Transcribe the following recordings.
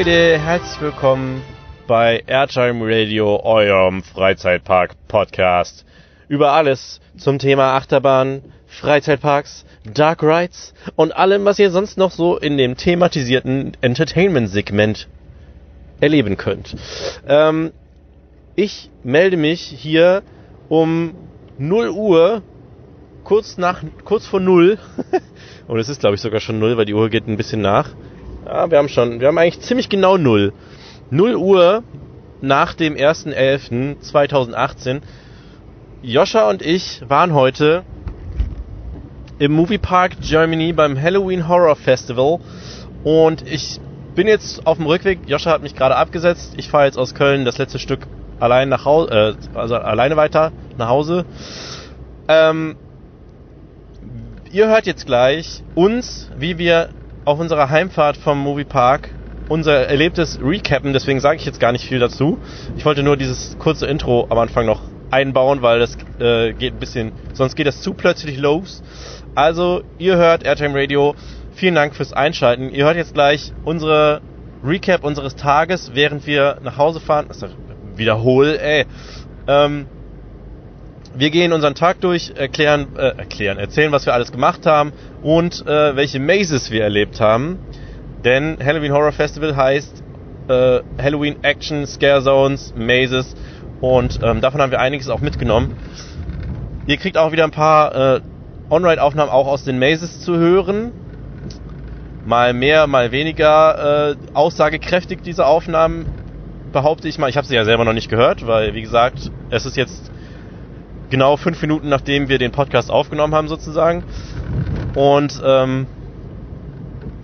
Leute, herzlich willkommen bei Airtime Radio, eurem Freizeitpark-Podcast. Über alles zum Thema Achterbahn, Freizeitparks, Dark Rides und allem, was ihr sonst noch so in dem thematisierten Entertainment-Segment erleben könnt. Ähm, ich melde mich hier um 0 Uhr, kurz nach, kurz vor 0. und es ist glaube ich sogar schon 0, weil die Uhr geht ein bisschen nach. Ja, wir haben schon, wir haben eigentlich ziemlich genau 0. 0 Uhr nach dem 1.11.2018. Joscha und ich waren heute im Movie Park Germany beim Halloween Horror Festival und ich bin jetzt auf dem Rückweg. Joscha hat mich gerade abgesetzt. Ich fahre jetzt aus Köln das letzte Stück allein nach Hause, äh, also alleine weiter nach Hause. Ähm, ihr hört jetzt gleich uns, wie wir auf unserer Heimfahrt vom Moviepark unser Erlebtes recappen, deswegen sage ich jetzt gar nicht viel dazu. Ich wollte nur dieses kurze Intro am Anfang noch einbauen, weil das äh, geht ein bisschen, sonst geht das zu plötzlich los. Also, ihr hört Airtime Radio. Vielen Dank fürs Einschalten. Ihr hört jetzt gleich unsere Recap unseres Tages, während wir nach Hause fahren. Also, wiederhol, ey. Ähm, wir gehen unseren Tag durch, erklären, äh, erklären, erzählen, was wir alles gemacht haben und äh, welche Mazes wir erlebt haben. Denn Halloween Horror Festival heißt äh, Halloween Action, Scare Zones, Mazes und ähm, davon haben wir einiges auch mitgenommen. Ihr kriegt auch wieder ein paar äh, On-Ride-Aufnahmen auch aus den Mazes zu hören. Mal mehr, mal weniger äh, aussagekräftig diese Aufnahmen, behaupte ich mal. Ich habe sie ja selber noch nicht gehört, weil wie gesagt, es ist jetzt genau fünf Minuten nachdem wir den Podcast aufgenommen haben sozusagen. Und ähm,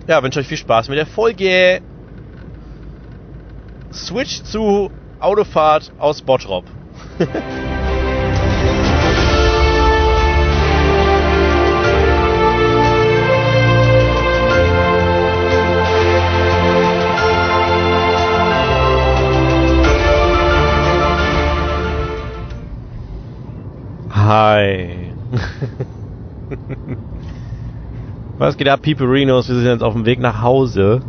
ja, wünsche euch viel Spaß mit der Folge. Switch zu Autofahrt aus Bottrop. Hi. Was geht ab, Piperinos? Wir sind jetzt auf dem Weg nach Hause.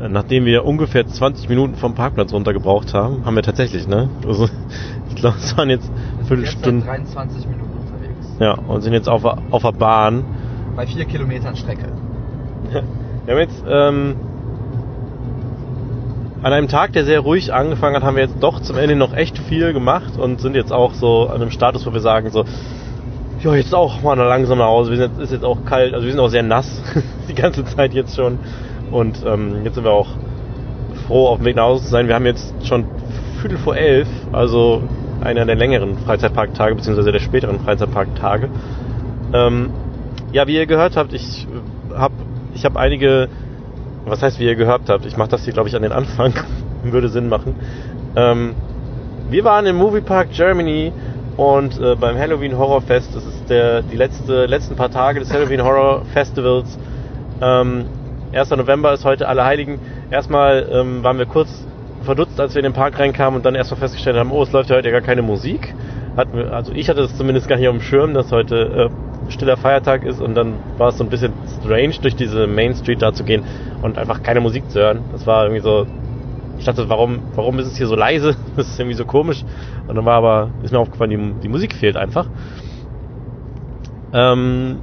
Nachdem wir ungefähr 20 Minuten vom Parkplatz runtergebraucht haben, haben wir tatsächlich, ne? Also, ich glaube, es waren jetzt Viertelstunden. 23 Minuten unterwegs. Ja, und sind jetzt auf, auf der Bahn. Bei 4 Kilometern Strecke. Wir haben jetzt ähm, an einem Tag, der sehr ruhig angefangen hat, haben wir jetzt doch zum Ende noch echt viel gemacht und sind jetzt auch so an einem Status, wo wir sagen so, ja, jetzt auch mal langsam nach Hause. Wir sind, ist jetzt auch kalt, also wir sind auch sehr nass die ganze Zeit jetzt schon. Und ähm, jetzt sind wir auch froh, auf dem Weg nach Hause zu sein. Wir haben jetzt schon Viertel vor elf, also einer der längeren Freizeitparktage, beziehungsweise der späteren Freizeitparktage. Ähm, ja, wie ihr gehört habt, ich habe ich hab einige, was heißt, wie ihr gehört habt, ich mache das hier, glaube ich, an den Anfang, würde Sinn machen. Ähm, wir waren im Moviepark Germany und äh, beim Halloween Horror Fest, das ist der, die letzte, letzten paar Tage des Halloween Horror Festivals. Ähm, 1. November ist heute Allerheiligen. Erstmal ähm, waren wir kurz verdutzt, als wir in den Park reinkamen und dann erstmal festgestellt haben, oh, es läuft ja heute gar keine Musik. Hatten also ich hatte es zumindest gar nicht auf dem Schirm, dass heute äh, stiller Feiertag ist und dann war es so ein bisschen strange, durch diese Main Street da zu gehen und einfach keine Musik zu hören. Das war irgendwie so, ich dachte, warum, warum ist es hier so leise? Das ist irgendwie so komisch. Und dann war aber, ist mir aufgefallen, die, die Musik fehlt einfach. Ähm,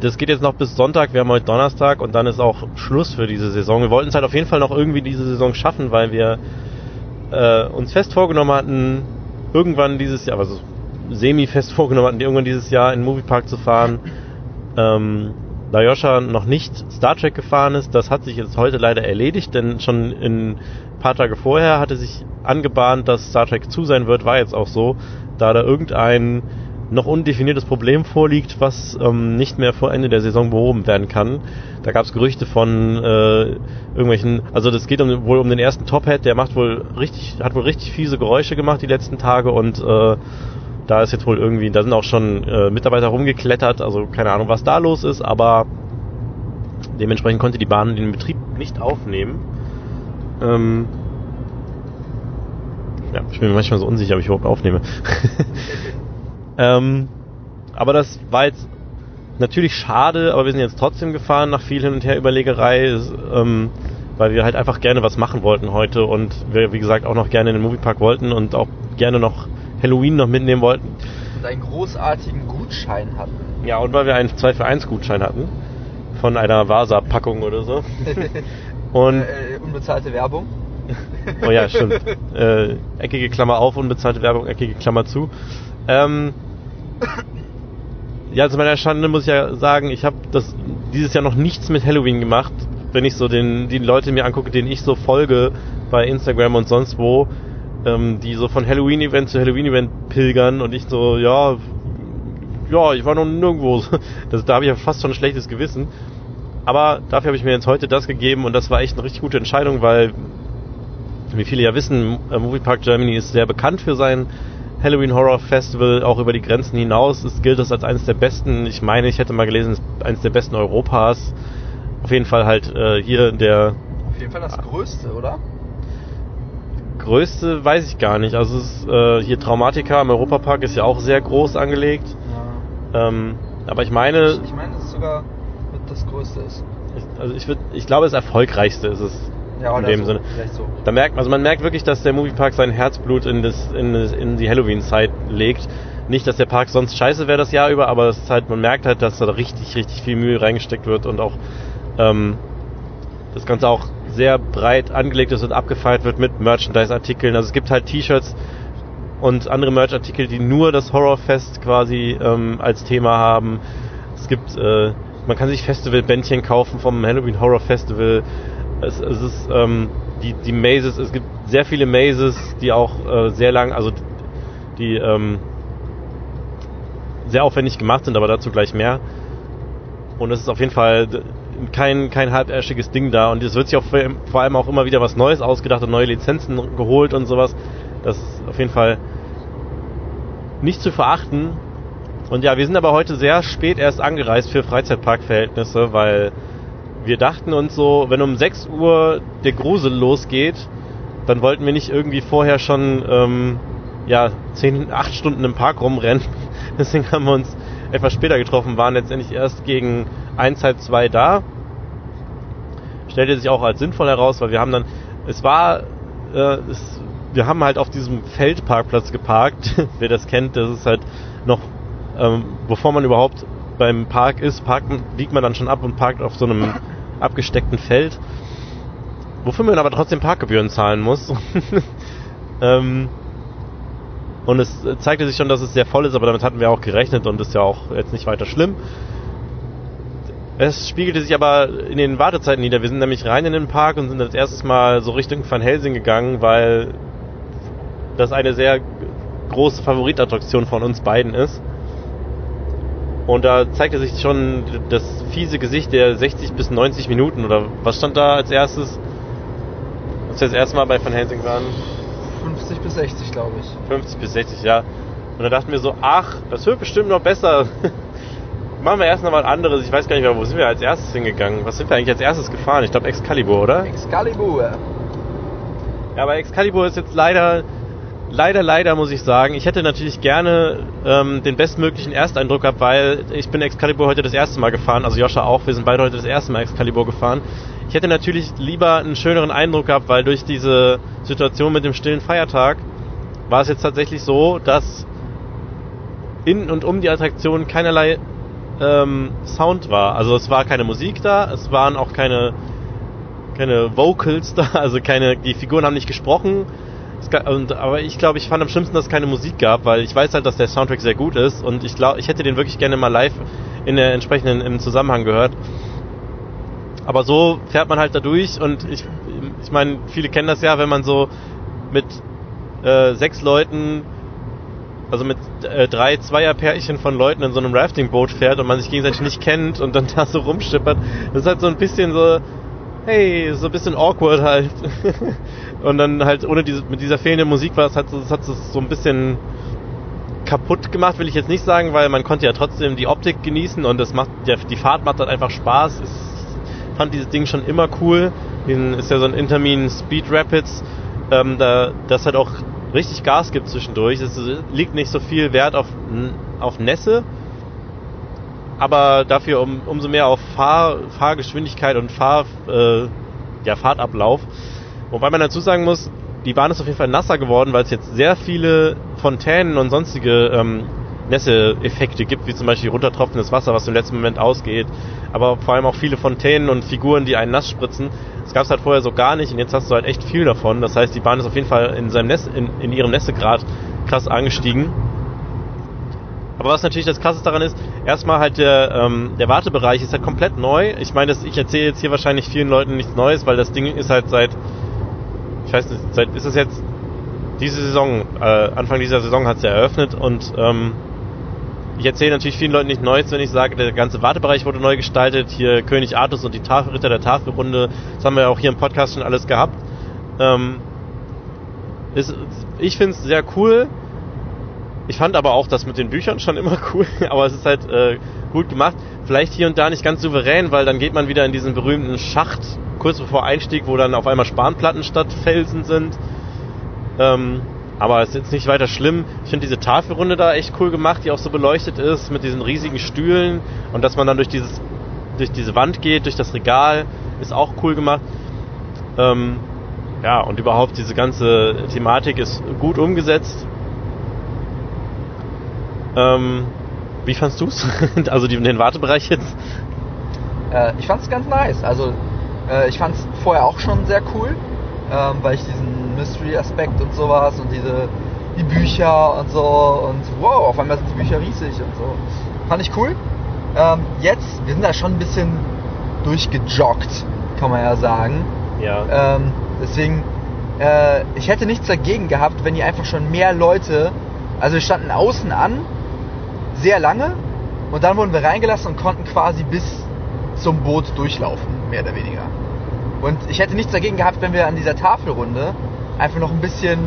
das geht jetzt noch bis Sonntag, wir haben heute Donnerstag und dann ist auch Schluss für diese Saison. Wir wollten es halt auf jeden Fall noch irgendwie diese Saison schaffen, weil wir äh, uns fest vorgenommen hatten, irgendwann dieses Jahr, also semi-fest vorgenommen hatten, irgendwann dieses Jahr in den Moviepark zu fahren. Ähm, da Joscha noch nicht Star Trek gefahren ist, das hat sich jetzt heute leider erledigt, denn schon in paar Tage vorher hatte sich angebahnt, dass Star Trek zu sein wird, war jetzt auch so, da da irgendein noch undefiniertes Problem vorliegt, was ähm, nicht mehr vor Ende der Saison behoben werden kann. Da gab es Gerüchte von äh, irgendwelchen, also das geht um, wohl um den ersten Top Hat, der macht wohl richtig, hat wohl richtig fiese Geräusche gemacht die letzten Tage und äh, da ist jetzt wohl irgendwie, da sind auch schon äh, Mitarbeiter rumgeklettert, also keine Ahnung, was da los ist, aber dementsprechend konnte die Bahn den Betrieb nicht aufnehmen. Ähm, ja, ich bin mir manchmal so unsicher, ob ich überhaupt aufnehme. Ähm, aber das war jetzt natürlich schade, aber wir sind jetzt trotzdem gefahren nach viel Hin- und Her-Überlegerei. Ähm, weil wir halt einfach gerne was machen wollten heute und wir, wie gesagt, auch noch gerne in den Moviepark wollten und auch gerne noch Halloween noch mitnehmen wollten. Und einen großartigen Gutschein hatten. Ja, und weil wir einen 2 für 1 Gutschein hatten von einer Vasa-Packung oder so. Und, Äh, unbezahlte Werbung. oh ja, stimmt. Äh, eckige Klammer auf, unbezahlte Werbung, eckige Klammer zu. Ähm, ja, zu meiner Schande muss ich ja sagen, ich habe dieses Jahr noch nichts mit Halloween gemacht. Wenn ich so den, die Leute mir angucke, denen ich so folge bei Instagram und sonst wo, ähm, die so von Halloween-Event zu Halloween-Event pilgern und ich so, ja, ja, ich war noch nirgendwo. Das, da habe ich ja fast schon ein schlechtes Gewissen. Aber dafür habe ich mir jetzt heute das gegeben und das war echt eine richtig gute Entscheidung, weil, wie viele ja wissen, äh, Movie Park Germany ist sehr bekannt für sein Halloween Horror Festival, auch über die Grenzen hinaus. Es gilt das als eines der besten, ich meine, ich hätte mal gelesen, eines der besten Europas. Auf jeden Fall halt äh, hier der Auf jeden Fall das größte, oder? Größte, weiß ich gar nicht. Also es ist, äh, hier Traumatica im Europapark ist ja auch sehr groß angelegt. Ja. Ähm, aber ich meine, Ich meine, dass es sogar das größte ist. ich, also ich, würd, ich glaube, das erfolgreichste ist es Ja, in oder dem so. Sinne. Vielleicht so. Da merkt, also man merkt wirklich, dass der Moviepark sein Herzblut in, das, in, das, in die Halloween-Zeit legt. Nicht, dass der Park sonst scheiße wäre das Jahr über, aber es ist halt, man merkt halt, dass da richtig, richtig viel Mühe reingesteckt wird und auch ähm, das Ganze auch sehr breit angelegt ist und abgefeiert wird mit Merchandise-Artikeln. Also es gibt halt T-Shirts und andere Merch-Artikel, die nur das Horrorfest quasi ähm, als Thema haben. Es gibt, äh, man kann sich Festivalbändchen kaufen vom Halloween Horror Festival. Es, es ist ähm, die, die Mazes, es gibt sehr viele Mazes, die auch äh, sehr lang, also die ähm, sehr aufwendig gemacht sind, aber dazu gleich mehr. Und es ist auf jeden Fall kein, kein halbärschiges Ding da. Und es wird sich auch vor allem auch immer wieder was Neues ausgedacht und neue Lizenzen geholt und sowas. Das ist auf jeden Fall nicht zu verachten. Und ja, wir sind aber heute sehr spät erst angereist für Freizeitparkverhältnisse, weil wir dachten uns so, wenn um 6 Uhr der Grusel losgeht, dann wollten wir nicht irgendwie vorher schon ähm, ja, 10, 8 Stunden im Park rumrennen. Deswegen haben wir uns etwas später getroffen, waren letztendlich erst gegen 1, halb 2 da. Stellte sich auch als sinnvoll heraus, weil wir haben dann, es war, äh, es, wir haben halt auf diesem Feldparkplatz geparkt. Wer das kennt, das ist halt noch, ähm, bevor man überhaupt beim Park ist, parkt, biegt man dann schon ab und parkt auf so einem abgesteckten Feld. Wofür man aber trotzdem Parkgebühren zahlen muss. ähm, und es zeigte sich schon, dass es sehr voll ist, aber damit hatten wir auch gerechnet und ist ja auch jetzt nicht weiter schlimm. Es spiegelte sich aber in den Wartezeiten nieder. Wir sind nämlich rein in den Park und sind als erstes Mal so Richtung Van Helsing gegangen, weil das eine sehr große Favoritattraktion von uns beiden ist. Und da zeigte sich schon das fiese Gesicht der 60 bis 90 Minuten oder was stand da als erstes? Als wir das erste Mal bei Van Helsing waren? 50 bis 60, glaube ich. 50 bis 60, ja. Und da dachten wir so, ach, das wird bestimmt noch besser. Machen wir erst noch mal anderes. Ich weiß gar nicht mehr, wo sind wir als erstes hingegangen? Was sind wir eigentlich als erstes gefahren? Ich glaube Excalibur, oder? Excalibur. Ja, aber Excalibur ist jetzt leider, leider, leider muss ich sagen. Ich hätte natürlich gerne ähm, den bestmöglichen Ersteindruck gehabt, weil ich bin Excalibur heute das erste Mal gefahren, also Joscha auch. Wir sind beide heute das erste Mal Excalibur gefahren. Ich hätte natürlich lieber einen schöneren Eindruck gehabt, weil durch diese Situation mit dem stillen Feiertag war es jetzt tatsächlich so, dass in und um die Attraktion keinerlei ähm, Sound war. Also es war keine Musik da, es waren auch keine keine Vocals da, also keine, die Figuren haben nicht gesprochen. Und, aber ich glaube, ich fand am schlimmsten, dass es keine Musik gab, weil ich weiß halt, dass der Soundtrack sehr gut ist und ich glaube, ich hätte den wirklich gerne mal live in der entsprechenden im Zusammenhang gehört. Aber so fährt man halt da durch und ich, ich meine, viele kennen das ja, wenn man so mit äh, sechs Leuten, also mit äh, drei Zweierpärchen von Leuten in so einem Raftingboot fährt und man sich gegenseitig nicht kennt und dann da so rumschippert. Das ist halt so ein bisschen so, hey, so ein bisschen awkward halt. und dann halt ohne diese, mit dieser fehlenden Musik war es halt das hat es so ein bisschen kaputt gemacht, will ich jetzt nicht sagen, weil man konnte ja trotzdem die Optik genießen und das macht, der, die Fahrt macht halt einfach Spaß. Ich fand dieses Ding schon immer cool. Den ist ja so ein Intermin Speed Rapids, ähm, da, das halt auch richtig Gas gibt zwischendurch. Es liegt nicht so viel Wert auf, auf Nässe, aber dafür um, umso mehr auf Fahr, Fahrgeschwindigkeit und Fahr, äh, ja, Fahrtablauf. Wobei man dazu sagen muss, die Bahn ist auf jeden Fall nasser geworden, weil es jetzt sehr viele Fontänen und sonstige ähm, Nässe-Effekte gibt, wie zum Beispiel runtertropfendes Wasser, was im letzten Moment ausgeht, aber vor allem auch viele Fontänen und Figuren, die einen nass spritzen. Das gab es halt vorher so gar nicht und jetzt hast du halt echt viel davon. Das heißt, die Bahn ist auf jeden Fall in, seinem Nässe, in, in ihrem Nässegrad krass angestiegen. Aber was natürlich das Krasse daran ist, erstmal halt der, ähm, der Wartebereich ist halt komplett neu. Ich meine, ich erzähle jetzt hier wahrscheinlich vielen Leuten nichts Neues, weil das Ding ist halt seit, ich weiß nicht, seit ist es jetzt diese Saison, äh, Anfang dieser Saison hat es ja eröffnet und ähm, ich erzähle natürlich vielen Leuten nicht Neues, wenn ich sage, der ganze Wartebereich wurde neu gestaltet. Hier König Artus und die Tafel, Ritter der Tafelrunde. Das haben wir ja auch hier im Podcast schon alles gehabt. Ähm, ist, ich finde es sehr cool. Ich fand aber auch das mit den Büchern schon immer cool, aber es ist halt äh, gut gemacht. Vielleicht hier und da nicht ganz souverän, weil dann geht man wieder in diesen berühmten Schacht kurz bevor Einstieg, wo dann auf einmal Spanplatten statt Felsen sind. Ähm, aber es ist jetzt nicht weiter schlimm. Ich finde diese Tafelrunde da echt cool gemacht, die auch so beleuchtet ist mit diesen riesigen Stühlen und dass man dann durch dieses durch diese Wand geht, durch das Regal, ist auch cool gemacht. Ähm, ja, und überhaupt diese ganze Thematik ist gut umgesetzt. Ähm, wie fandst du's? also die, den Wartebereich jetzt? Äh, ich fand's ganz nice. Also äh, ich fand's vorher auch schon sehr cool, ähm, weil ich diesen Mystery-Aspekt und sowas und diese die Bücher und so und wow, auf einmal sind die Bücher riesig und so. Fand ich cool. Ähm, jetzt, wir sind da schon ein bisschen durchgejoggt, kann man ja sagen. Ja. Ähm, deswegen, äh, ich hätte nichts dagegen gehabt, wenn die einfach schon mehr Leute, also wir standen außen an, sehr lange, und dann wurden wir reingelassen und konnten quasi bis zum Boot durchlaufen, mehr oder weniger. Und ich hätte nichts dagegen gehabt, wenn wir an dieser Tafelrunde einfach noch ein bisschen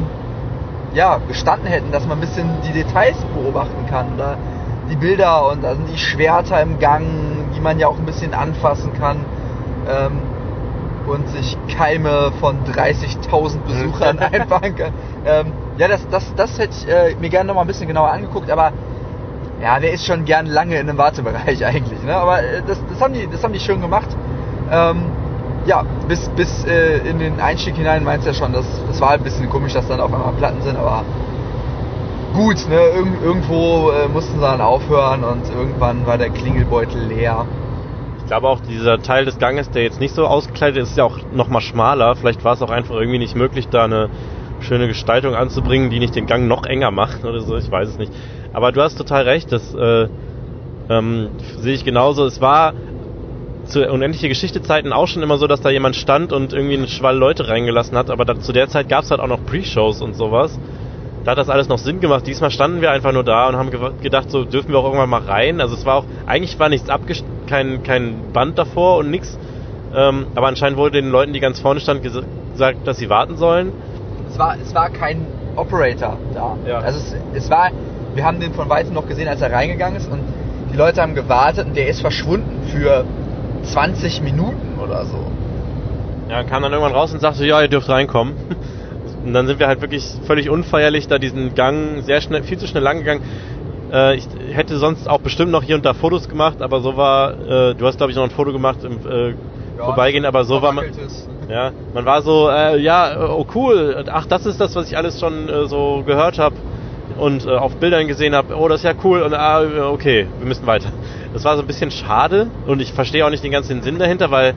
ja, gestanden hätten, dass man ein bisschen die Details beobachten kann. Oder die Bilder und da sind die Schwerter im Gang, die man ja auch ein bisschen anfassen kann. Ähm, und sich Keime von 30.000 Besuchern einfangen kann. Ähm, ja, das, das, das hätte ich äh, mir gerne noch mal ein bisschen genauer angeguckt, aber ja, wer ist schon gern lange in einem Wartebereich eigentlich, ne? Aber äh, das, das, haben die, das haben die schön gemacht. Ähm, ja, bis, bis äh, in den Einstieg hinein meinst du ja schon, das, das war ein bisschen komisch, dass dann auf einmal Platten sind, aber gut, ne, Irg irgendwo äh, mussten sie dann aufhören und irgendwann war der Klingelbeutel leer. Ich glaube auch, dieser Teil des Ganges, der jetzt nicht so ausgekleidet ist, ist ja auch nochmal schmaler. Vielleicht war es auch einfach irgendwie nicht möglich, da eine schöne Gestaltung anzubringen, die nicht den Gang noch enger macht oder so, ich weiß es nicht. Aber du hast total recht, das äh, ähm, sehe ich genauso. Es war zu unendliche Geschichte-Zeiten auch schon immer so, dass da jemand stand und irgendwie einen Schwall Leute reingelassen hat, aber da, zu der Zeit gab es halt auch noch Pre-Shows und sowas. Da hat das alles noch Sinn gemacht. Diesmal standen wir einfach nur da und haben gedacht, so dürfen wir auch irgendwann mal rein. Also es war auch, eigentlich war nichts abgest kein, kein Band davor und nichts. Ähm, aber anscheinend wurde den Leuten, die ganz vorne standen, gesagt, dass sie warten sollen. Es war, es war kein Operator da. Ja. Also es, es war, wir haben den von weitem noch gesehen, als er reingegangen ist und die Leute haben gewartet und der ist verschwunden für 20 Minuten oder so. Ja, kam dann irgendwann raus und sagte, ja, ihr dürft reinkommen. Und dann sind wir halt wirklich völlig unfeierlich da diesen Gang sehr schnell, viel zu schnell lang gegangen. Äh, ich hätte sonst auch bestimmt noch hier und da Fotos gemacht, aber so war, äh, du hast glaube ich noch ein Foto gemacht im äh, ja, Vorbeigehen, aber so war man, ja, man war so, ja, oh cool, ach das ist das, was ich alles schon so gehört habe und äh, auf Bildern gesehen habe, oh das ist ja cool und ah, okay, wir müssen weiter. Das war so ein bisschen schade und ich verstehe auch nicht den ganzen Sinn dahinter, weil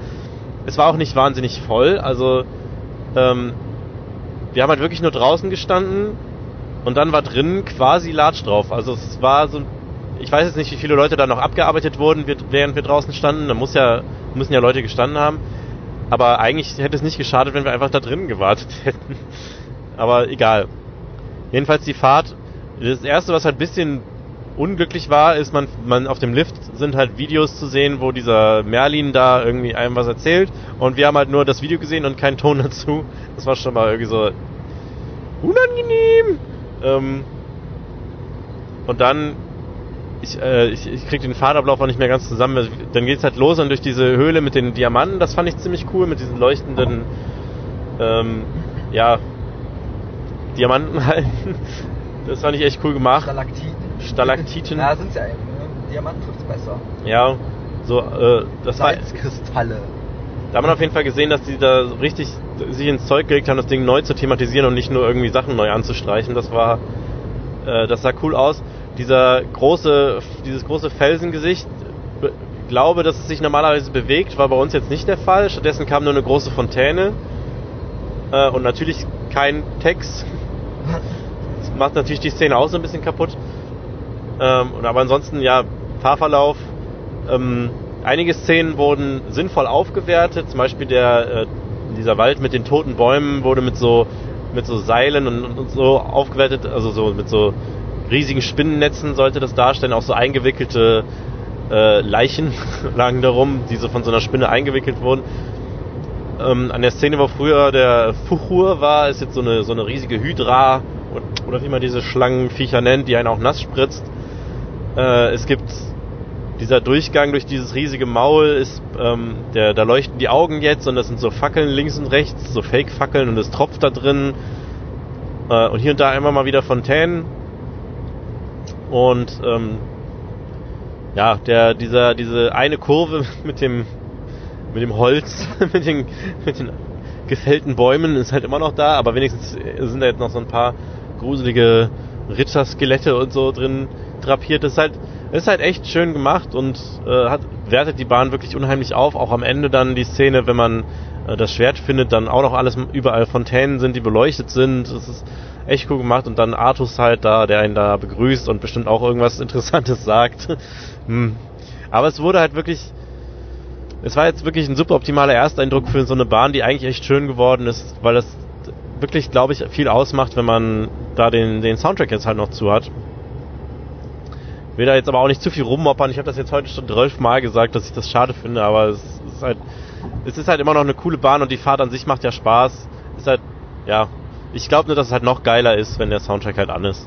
es war auch nicht wahnsinnig voll. Also ähm, wir haben halt wirklich nur draußen gestanden und dann war drinnen quasi Latsch drauf. Also es war so, ich weiß jetzt nicht, wie viele Leute da noch abgearbeitet wurden, während wir draußen standen. Da muss ja, müssen ja Leute gestanden haben. Aber eigentlich hätte es nicht geschadet, wenn wir einfach da drinnen gewartet hätten. Aber egal. Jedenfalls die Fahrt. Das erste, was halt ein bisschen unglücklich war, ist man, man auf dem Lift sind halt Videos zu sehen, wo dieser Merlin da irgendwie einem was erzählt und wir haben halt nur das Video gesehen und keinen Ton dazu. Das war schon mal irgendwie so unangenehm. Ähm, und dann ich, äh, ich, ich krieg den Fahrtablauf auch nicht mehr ganz zusammen. Dann geht's halt los und durch diese Höhle mit den Diamanten, das fand ich ziemlich cool, mit diesen leuchtenden ähm, ja, Diamanten halt. Das fand ich echt cool gemacht. Stalaktiten. Stalaktiten. Ja, sind ja eben. Ne? Diamant trifft's besser. Ja, so, äh, das Salzkristalle. da hat man auf jeden Fall gesehen, dass die da richtig sich ins Zeug gelegt haben, das Ding neu zu thematisieren und nicht nur irgendwie Sachen neu anzustreichen. Das war, äh, das sah cool aus. Dieser große, dieses große Felsengesicht, ich glaube, dass es sich normalerweise bewegt, war bei uns jetzt nicht der Fall. Stattdessen kam nur eine große Fontäne äh, und natürlich kein Text. Macht natürlich die Szene auch so ein bisschen kaputt. Ähm, aber ansonsten, ja, Fahrverlauf. Ähm, einige Szenen wurden sinnvoll aufgewertet. Zum Beispiel der, äh, dieser Wald mit den toten Bäumen wurde mit so, mit so Seilen und, und so aufgewertet. Also so mit so riesigen Spinnennetzen sollte das darstellen. Auch so eingewickelte äh, Leichen lagen darum, die so von so einer Spinne eingewickelt wurden. Ähm, an der Szene, wo früher der Fuchur war, ist jetzt so eine, so eine riesige Hydra oder wie man diese Schlangenviecher nennt, die einen auch nass spritzt. Äh, es gibt dieser Durchgang durch dieses riesige Maul ist, ähm, der, da leuchten die Augen jetzt und das sind so Fackeln links und rechts, so Fake-Fackeln und es tropft da drin. Äh, und hier und da einmal mal wieder Fontänen. Und ähm, ja, der, dieser, diese eine Kurve mit dem, mit dem Holz, mit den, mit den gefällten Bäumen ist halt immer noch da, aber wenigstens sind da jetzt noch so ein paar gruselige Ritterskelette und so drin drapiert. Das ist halt, ist halt echt schön gemacht und äh, hat, wertet die Bahn wirklich unheimlich auf. Auch am Ende dann die Szene, wenn man äh, das Schwert findet, dann auch noch alles überall Fontänen sind, die beleuchtet sind. Das ist echt cool gemacht und dann Artus halt da, der einen da begrüßt und bestimmt auch irgendwas Interessantes sagt. hm. Aber es wurde halt wirklich, es war jetzt wirklich ein super optimaler Ersteindruck für so eine Bahn, die eigentlich echt schön geworden ist, weil das wirklich, glaube ich, viel ausmacht, wenn man da den, den Soundtrack jetzt halt noch zu hat. Will da jetzt aber auch nicht zu viel rummoppern. Ich habe das jetzt heute schon zwölfmal gesagt, dass ich das schade finde, aber es ist halt, es ist halt immer noch eine coole Bahn und die Fahrt an sich macht ja Spaß. Ist halt, ja, ich glaube nur, dass es halt noch geiler ist, wenn der Soundtrack halt an ist.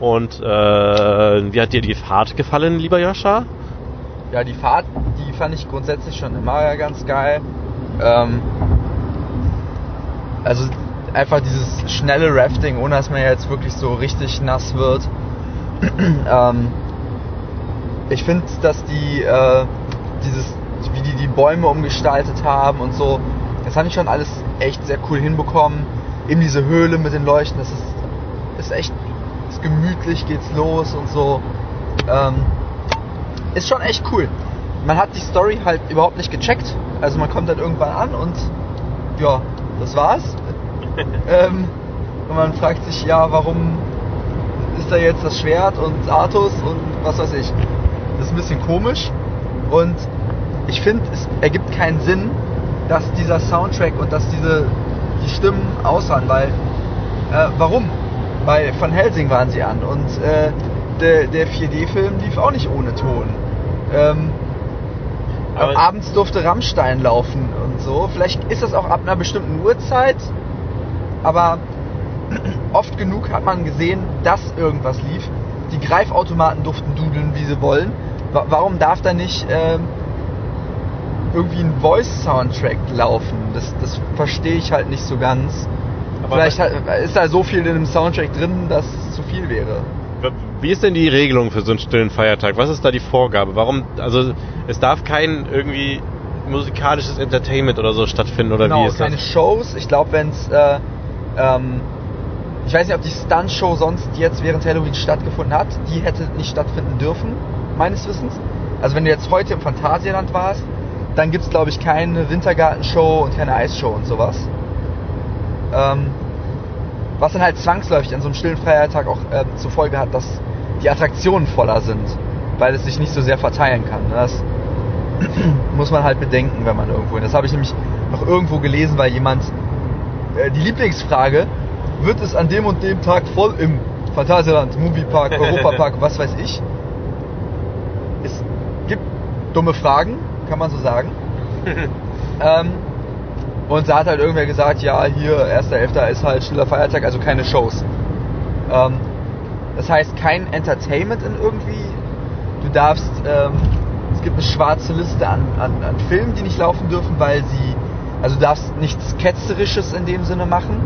Und äh, wie hat dir die Fahrt gefallen, lieber Joscha? Ja, die Fahrt, die fand ich grundsätzlich schon immer ganz geil. Ähm, also einfach dieses schnelle Rafting, ohne dass man jetzt wirklich so richtig nass wird. ähm, ich finde, dass die äh, dieses, wie die die Bäume umgestaltet haben und so, das habe ich schon alles echt sehr cool hinbekommen. Eben diese Höhle mit den Leuchten, das ist, ist echt ist gemütlich, geht's los und so. Ähm, ist schon echt cool. Man hat die Story halt überhaupt nicht gecheckt. Also man kommt dann irgendwann an und ja, das war's. ähm, und man fragt sich, ja, warum ist da jetzt das Schwert und Artus und was weiß ich. Das ist ein bisschen komisch. Und ich finde, es ergibt keinen Sinn, dass dieser Soundtrack und dass diese die Stimmen aussahen, weil äh, warum? Weil von Helsing waren sie an und äh, der, der 4D-Film lief auch nicht ohne Ton. Ähm, aber abends durfte Rammstein laufen und so. Vielleicht ist das auch ab einer bestimmten Uhrzeit, aber oft genug hat man gesehen, dass irgendwas lief. Die Greifautomaten durften dudeln, wie sie wollen. Warum darf da nicht ähm, irgendwie ein Voice-Soundtrack laufen? Das, das verstehe ich halt nicht so ganz. Aber Vielleicht hat, ist da so viel in dem Soundtrack drin, dass es zu viel wäre. Wie ist denn die Regelung für so einen stillen Feiertag? Was ist da die Vorgabe? Warum, also es darf kein irgendwie musikalisches Entertainment oder so stattfinden oder genau, wie ist keine das? Shows. Ich glaube, wenn es, äh, ähm, ich weiß nicht, ob die Stunt-Show sonst jetzt während Halloween stattgefunden hat. Die hätte nicht stattfinden dürfen, meines Wissens. Also wenn du jetzt heute im Phantasialand warst, dann gibt es glaube ich keine Wintergartenshow und keine Eisshow und sowas. Ähm, was dann halt zwangsläufig an so einem stillen Feiertag auch äh, zur Folge hat, dass die Attraktionen voller sind, weil es sich nicht so sehr verteilen kann. Ne? Das muss man halt bedenken, wenn man irgendwo hin. Das habe ich nämlich noch irgendwo gelesen, weil jemand äh, die Lieblingsfrage, wird es an dem und dem Tag voll im Phantasialand, Moviepark, Europapark, was weiß ich? Es gibt dumme Fragen, kann man so sagen. ähm, und da hat halt irgendwer gesagt, ja, hier, 1.11. ist halt stiller Feiertag, also keine Shows. Ähm, das heißt, kein Entertainment in irgendwie. Du darfst, ähm, es gibt eine schwarze Liste an, an, an Filmen, die nicht laufen dürfen, weil sie, also du darfst nichts Ketzerisches in dem Sinne machen.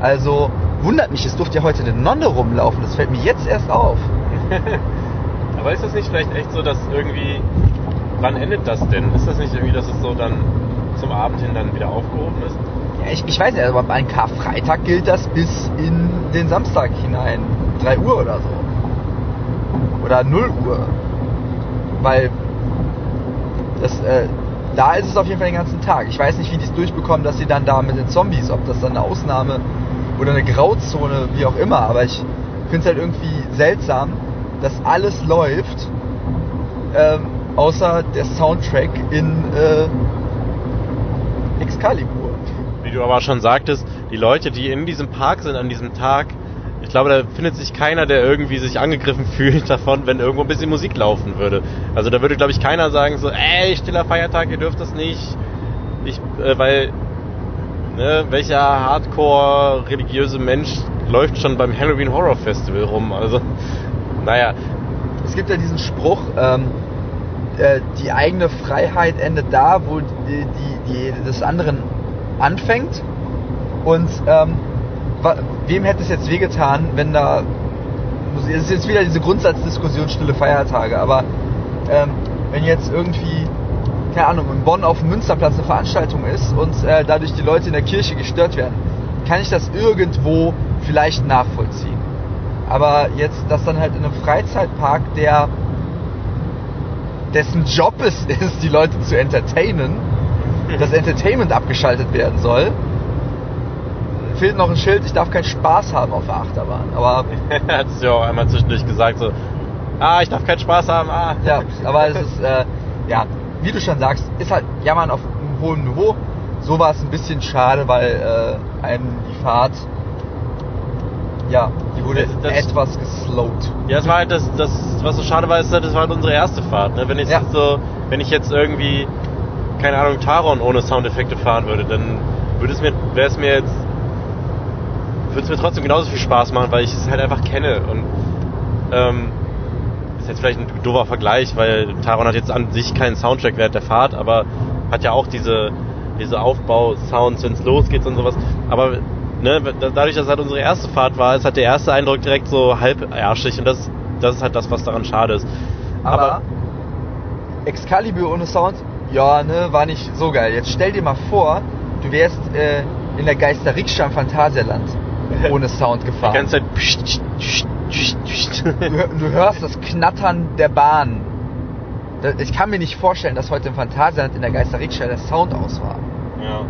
Also wundert mich, es durfte ja heute eine Nonne rumlaufen, das fällt mir jetzt erst auf. Aber ist das nicht vielleicht echt so, dass irgendwie wann endet das denn? Ist das nicht irgendwie, dass es so dann zum Abend hin dann wieder aufgehoben ist? Ja, ich, ich weiß nicht, aber an Karfreitag gilt das bis in den Samstag hinein. 3 Uhr oder so. Oder 0 Uhr. Weil das, äh, da ist es auf jeden Fall den ganzen Tag. Ich weiß nicht, wie die es durchbekommen, dass sie dann da mit den Zombies, ob das dann eine Ausnahme oder eine Grauzone, wie auch immer. Aber ich finde es halt irgendwie seltsam, dass alles läuft, ähm, außer der Soundtrack in äh, Excalibur. Wie du aber schon sagtest, die Leute, die in diesem Park sind an diesem Tag, ich glaube, da findet sich keiner, der irgendwie sich angegriffen fühlt davon, wenn irgendwo ein bisschen Musik laufen würde. Also da würde, glaube ich, keiner sagen so, ey, stiller Feiertag, ihr dürft das nicht. Ich, äh, weil, ne, welcher hardcore religiöse Mensch läuft schon beim Halloween Horror Festival rum? Also, naja. Es gibt ja diesen Spruch, ähm, äh, die eigene Freiheit endet da, wo die, die, die des anderen anfängt. Und ähm, wem hätte es jetzt wehgetan, wenn da. Es ist jetzt wieder diese Grundsatzdiskussion stille Feiertage, aber ähm, wenn jetzt irgendwie, keine Ahnung, in Bonn auf dem Münsterplatz eine Veranstaltung ist und äh, dadurch die Leute in der Kirche gestört werden, kann ich das irgendwo vielleicht nachvollziehen. Aber jetzt, dass dann halt in einem Freizeitpark, der dessen Job es ist, die Leute zu entertainen, das Entertainment abgeschaltet werden soll, fehlt noch ein Schild, ich darf keinen Spaß haben auf der Achterbahn. Aber Hat es ja auch einmal zwischendurch gesagt, so, ah, ich darf keinen Spaß haben, ah. ja, aber es ist, äh, ja, wie du schon sagst, ist halt Jammern auf einem hohen Niveau. So war es ein bisschen schade, weil äh, einem die Fahrt, ja, die wurde Das- das- etwas geslowt. Ja, es war halt das, das, was so schade war, ist, das war halt unsere erste Fahrt. Ne? Wenn ich Ja. jetzt so, wenn ich jetzt irgendwie, keine Ahnung, Taron ohne Soundeffekte fahren würde, dann würde es mir, wäre es mir jetzt, würde es mir trotzdem genauso viel Spaß machen, weil ich es halt einfach kenne. Und ähm, ist jetzt vielleicht ein doofer Vergleich, weil Taron hat jetzt an sich keinen Soundtrack während der Fahrt, aber hat ja auch diese, diese Aufbau-Sounds, wenn es losgeht und sowas. Aber ne, da- dadurch, dass es halt unsere erste Fahrt war, ist halt der erste Eindruck direkt so halbärschig und das, das ist halt das, was daran schade ist. Aber, Excalibur ohne Sound, ja, ne, war nicht so geil. Jetzt stell dir mal vor, du wärst äh, in der Geister-Rikscha im Phantasialand ohne Sound die gefahren. ganze Zeit. pst, pst, pst. Du, du hörst das Knattern der Bahn. Ich kann mir nicht vorstellen, dass heute im Phantasialand in der Geister-Rikscha der Sound aus war. ja.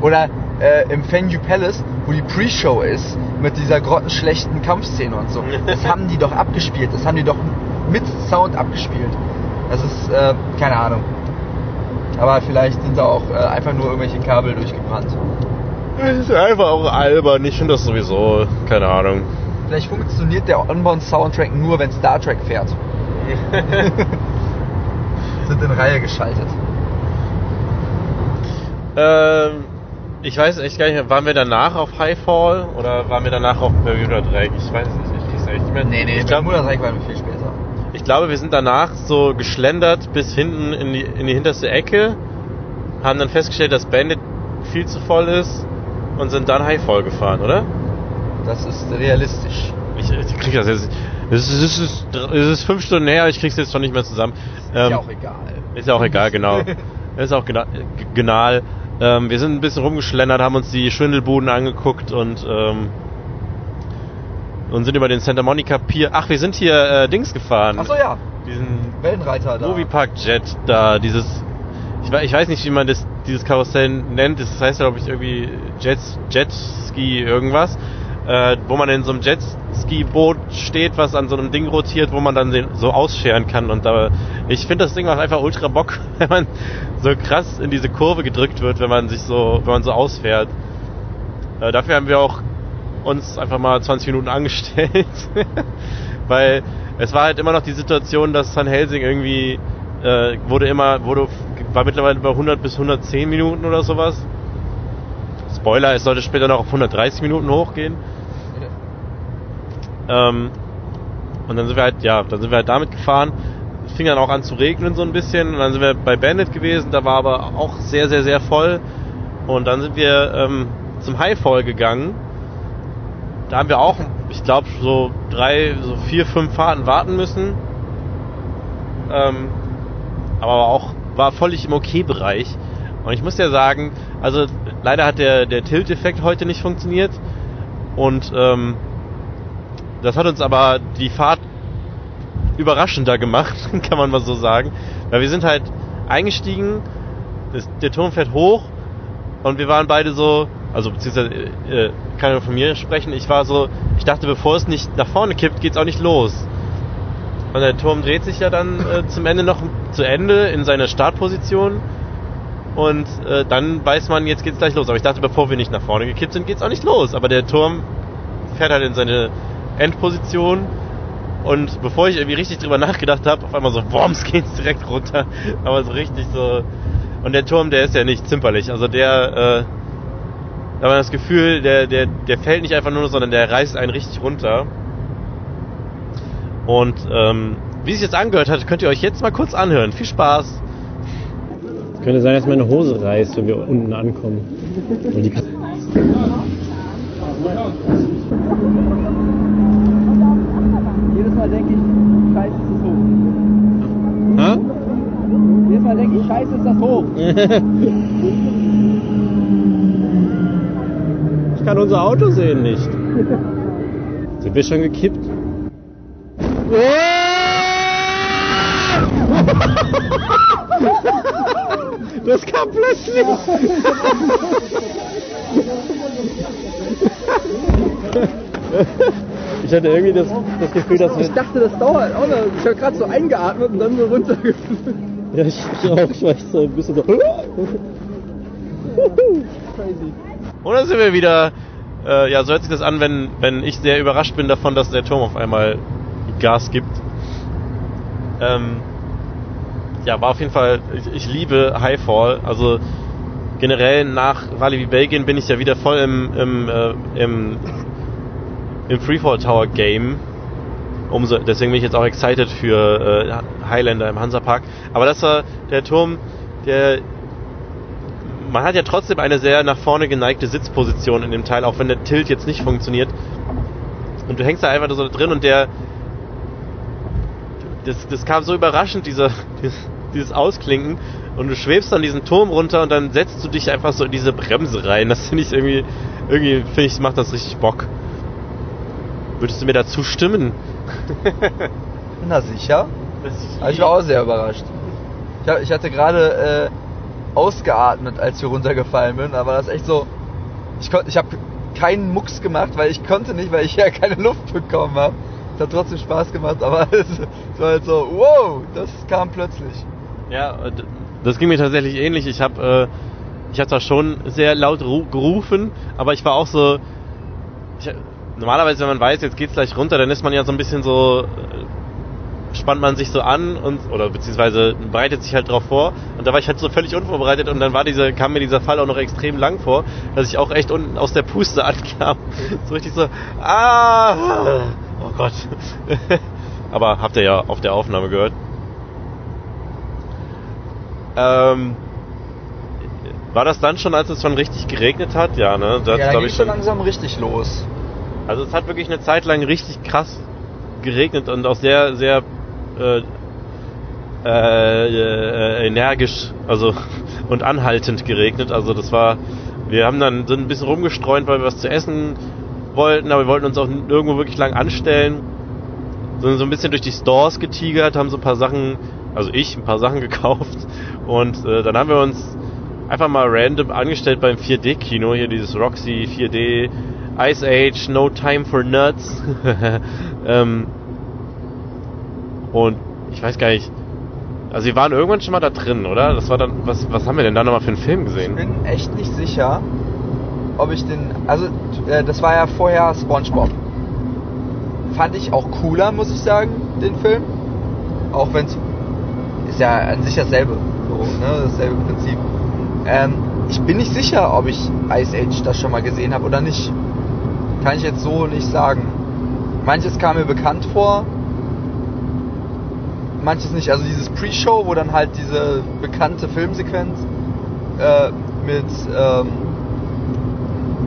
Oder äh, im Venue Palace, wo die Pre-Show ist, mit dieser grottenschlechten Kampfszene und so. Das haben die doch abgespielt. Das haben die doch mit Sound abgespielt. Das ist, äh, keine Ahnung. Aber vielleicht sind da auch äh, einfach nur irgendwelche Kabel durchgebrannt. Das ist einfach auch albern. Ich finde das sowieso. Keine Ahnung. Vielleicht funktioniert der Onboard-Soundtrack nur, wenn Star Trek fährt. Sind in Reihe geschaltet. Ähm, ich weiß echt gar nicht mehr, waren wir danach auf Highfall oder waren wir danach auf Bermuda Dreieck? Ich weiß es nicht, ich krieg's echt nicht mehr. Nee, nee, ich, glaub, Bermuda Dreieck war viel später. ich glaube, wir sind danach so geschlendert bis hinten in die, in die hinterste Ecke, haben dann festgestellt, dass Bandit viel zu voll ist und sind dann Highfall gefahren, oder? Das ist realistisch. Ich, ich krieg das jetzt. Es ist, es, ist, es ist fünf Stunden her, ich krieg's jetzt schon nicht mehr zusammen. Ist Ähm, ja auch egal. Ist ja auch egal, genau. Ist auch gena g- genial. Ähm, wir sind ein bisschen rumgeschlendert, haben uns die Schwindelbuden angeguckt und, ähm, und sind über den Santa Monica Pier. Ach, wir sind hier äh, Dings gefahren. Achso, ja. Diesen Wellenreiter da. Moviepark Jet da, dieses. Ich, ich weiß nicht, wie man das, dieses Karussell nennt. Das heißt, glaube ich, irgendwie Jet, Jetski irgendwas. Äh, wo man in so einem Jetski-Boot steht, was an so einem Ding rotiert, wo man dann den, so ausscheren kann. Und da, ich finde, das Ding macht einfach ultra Bock, wenn man so krass in diese Kurve gedrückt wird, wenn man sich so, wenn man so ausfährt. Äh, dafür haben wir auch uns einfach mal 20 Minuten angestellt, weil es war halt immer noch die Situation, dass San Helsing irgendwie äh, wurde immer, wurde, war mittlerweile bei 100 bis 110 Minuten oder sowas. Spoiler, es sollte später noch auf 130 Minuten hochgehen. Ähm, und dann sind wir halt, ja, dann sind wir halt damit gefahren. Es fing dann auch an zu regnen so ein bisschen. Und dann sind wir bei Bandit gewesen, da war aber auch sehr, sehr, sehr voll. Und dann sind wir ähm, zum Highfall gegangen. Da haben wir auch, ich glaube, so drei, so vier, fünf Fahrten warten müssen. Ähm, aber auch war völlig im Okay-Bereich. Und ich muss ja sagen, also leider hat der, der Tilt-Effekt heute nicht funktioniert. Und ähm, das hat uns aber die Fahrt überraschender gemacht, kann man mal so sagen. Weil wir sind halt eingestiegen, das, der Turm fährt hoch und wir waren beide so, also beziehungsweise äh, kann ich von mir sprechen, ich war so, ich dachte, bevor es nicht nach vorne kippt, geht's auch nicht los. Und der Turm dreht sich ja dann äh, zum Ende noch zu Ende in seine Startposition und äh, dann weiß man, jetzt geht's gleich los. Aber ich dachte, bevor wir nicht nach vorne gekippt sind, geht's auch nicht los. Aber der Turm fährt halt in seine Endposition und bevor ich irgendwie richtig drüber nachgedacht habe, auf einmal so, Worms geht's direkt runter. Aber so richtig so. Und der Turm, der ist ja nicht zimperlich. Also der, äh, da war das Gefühl, der, der, der fällt nicht einfach nur, sondern der reißt einen richtig runter. Und ähm, wie sich jetzt angehört hat, könnt ihr euch jetzt mal kurz anhören. Viel Spaß. Es könnte sein, dass meine Hose reißt, wenn wir unten ankommen. Und die Jedes Mal denke ich, scheiße ist das hoch. Ha? Jedes Mal denke ich, scheiße ist das hoch. Ich kann unser Auto sehen nicht. Sind wir schon gekippt? Das kam plötzlich. Ich hatte irgendwie das, das Gefühl, dass wir. Ich dachte, das dauert auch noch. Ich habe gerade so eingeatmet und dann so runtergeflogen. Ja, ich, ich auch. Ich war echt so ein bisschen so. Crazy. Und dann sind wir wieder, äh, ja, so hört sich das an, wenn, wenn ich sehr überrascht bin davon, dass der Turm auf einmal Gas gibt. Ähm, ja, war auf jeden Fall, ich, ich liebe Highfall. Also generell nach Rallye wie Belgien bin ich ja wieder voll im, im, äh, im, im Freefall Tower Game. Umso, deswegen bin ich jetzt auch excited für äh, Highlander im Hansapark. Aber das war der Turm, der man hat ja trotzdem eine sehr nach vorne geneigte Sitzposition in dem Teil, auch wenn der Tilt jetzt nicht funktioniert. Und du hängst da einfach so drin und der. Das, das kam so überraschend, dieser, dieses, Ausklinken. Und du schwebst dann diesen Turm runter und dann setzt du dich einfach so in diese Bremse rein. Das finde ich irgendwie. Irgendwie finde ich, macht das richtig Bock. Würdest du mir dazu stimmen? Na sicher. Aber ich war auch sehr überrascht. Ich, hab, ich hatte gerade äh, ausgeatmet, als ich runtergefallen bin. Da war das echt so. Ich, konnt- ich habe keinen Mucks gemacht, weil ich konnte nicht, weil ich ja keine Luft bekommen habe. Es hat trotzdem Spaß gemacht, aber es, es war halt so, wow, das kam plötzlich. Ja, das ging mir tatsächlich ähnlich. Ich habe äh, ich habe zwar schon sehr laut ru- gerufen, aber ich war auch so ich, normalerweise wenn man weiß, jetzt geht's gleich runter, dann ist man ja so ein bisschen so äh, spannt man sich so an und oder beziehungsweise bereitet sich halt drauf vor und da war ich halt so völlig unvorbereitet und dann war diese kam mir dieser Fall auch noch extrem lang vor, dass ich auch echt unten aus der Puste ankam. So richtig so ah oh Gott. aber habt ihr ja auf der Aufnahme gehört. Ähm, war das dann schon, als es schon richtig geregnet hat? Ja, ne? Das ja, da ging ich schon. langsam richtig los. Also es hat wirklich eine Zeit lang richtig krass geregnet und auch sehr, sehr äh, äh, äh, energisch, also und anhaltend geregnet. Also das war, wir haben dann sind ein bisschen rumgestreunt, weil wir was zu essen wollten, aber wir wollten uns auch irgendwo wirklich lang anstellen. Sind so ein bisschen durch die Stores getigert, haben so ein paar Sachen, also ich ein paar Sachen gekauft und äh, dann haben wir uns einfach mal random angestellt beim 4D-Kino, hier dieses Roxy 4D, Ice Age, No Time for Nuts. ähm, und ich weiß gar nicht, also wir waren irgendwann schon mal da drin, oder? Das war dann, was, was haben wir denn da nochmal für einen Film Ich gesehen? bin echt nicht sicher, ob ich den. Also, äh, das war ja vorher SpongeBob. Fand ich auch cooler, muss ich sagen, den Film. Auch wenn es. Ist ja an sich dasselbe. So, ne? Dasselbe Prinzip. Ähm, ich bin nicht sicher, ob ich Ice Age das schon mal gesehen habe oder nicht. Kann ich jetzt so nicht sagen. Manches kam mir bekannt vor. Manches nicht. Also dieses Pre-Show, wo dann halt diese bekannte Filmsequenz äh, mit, ähm,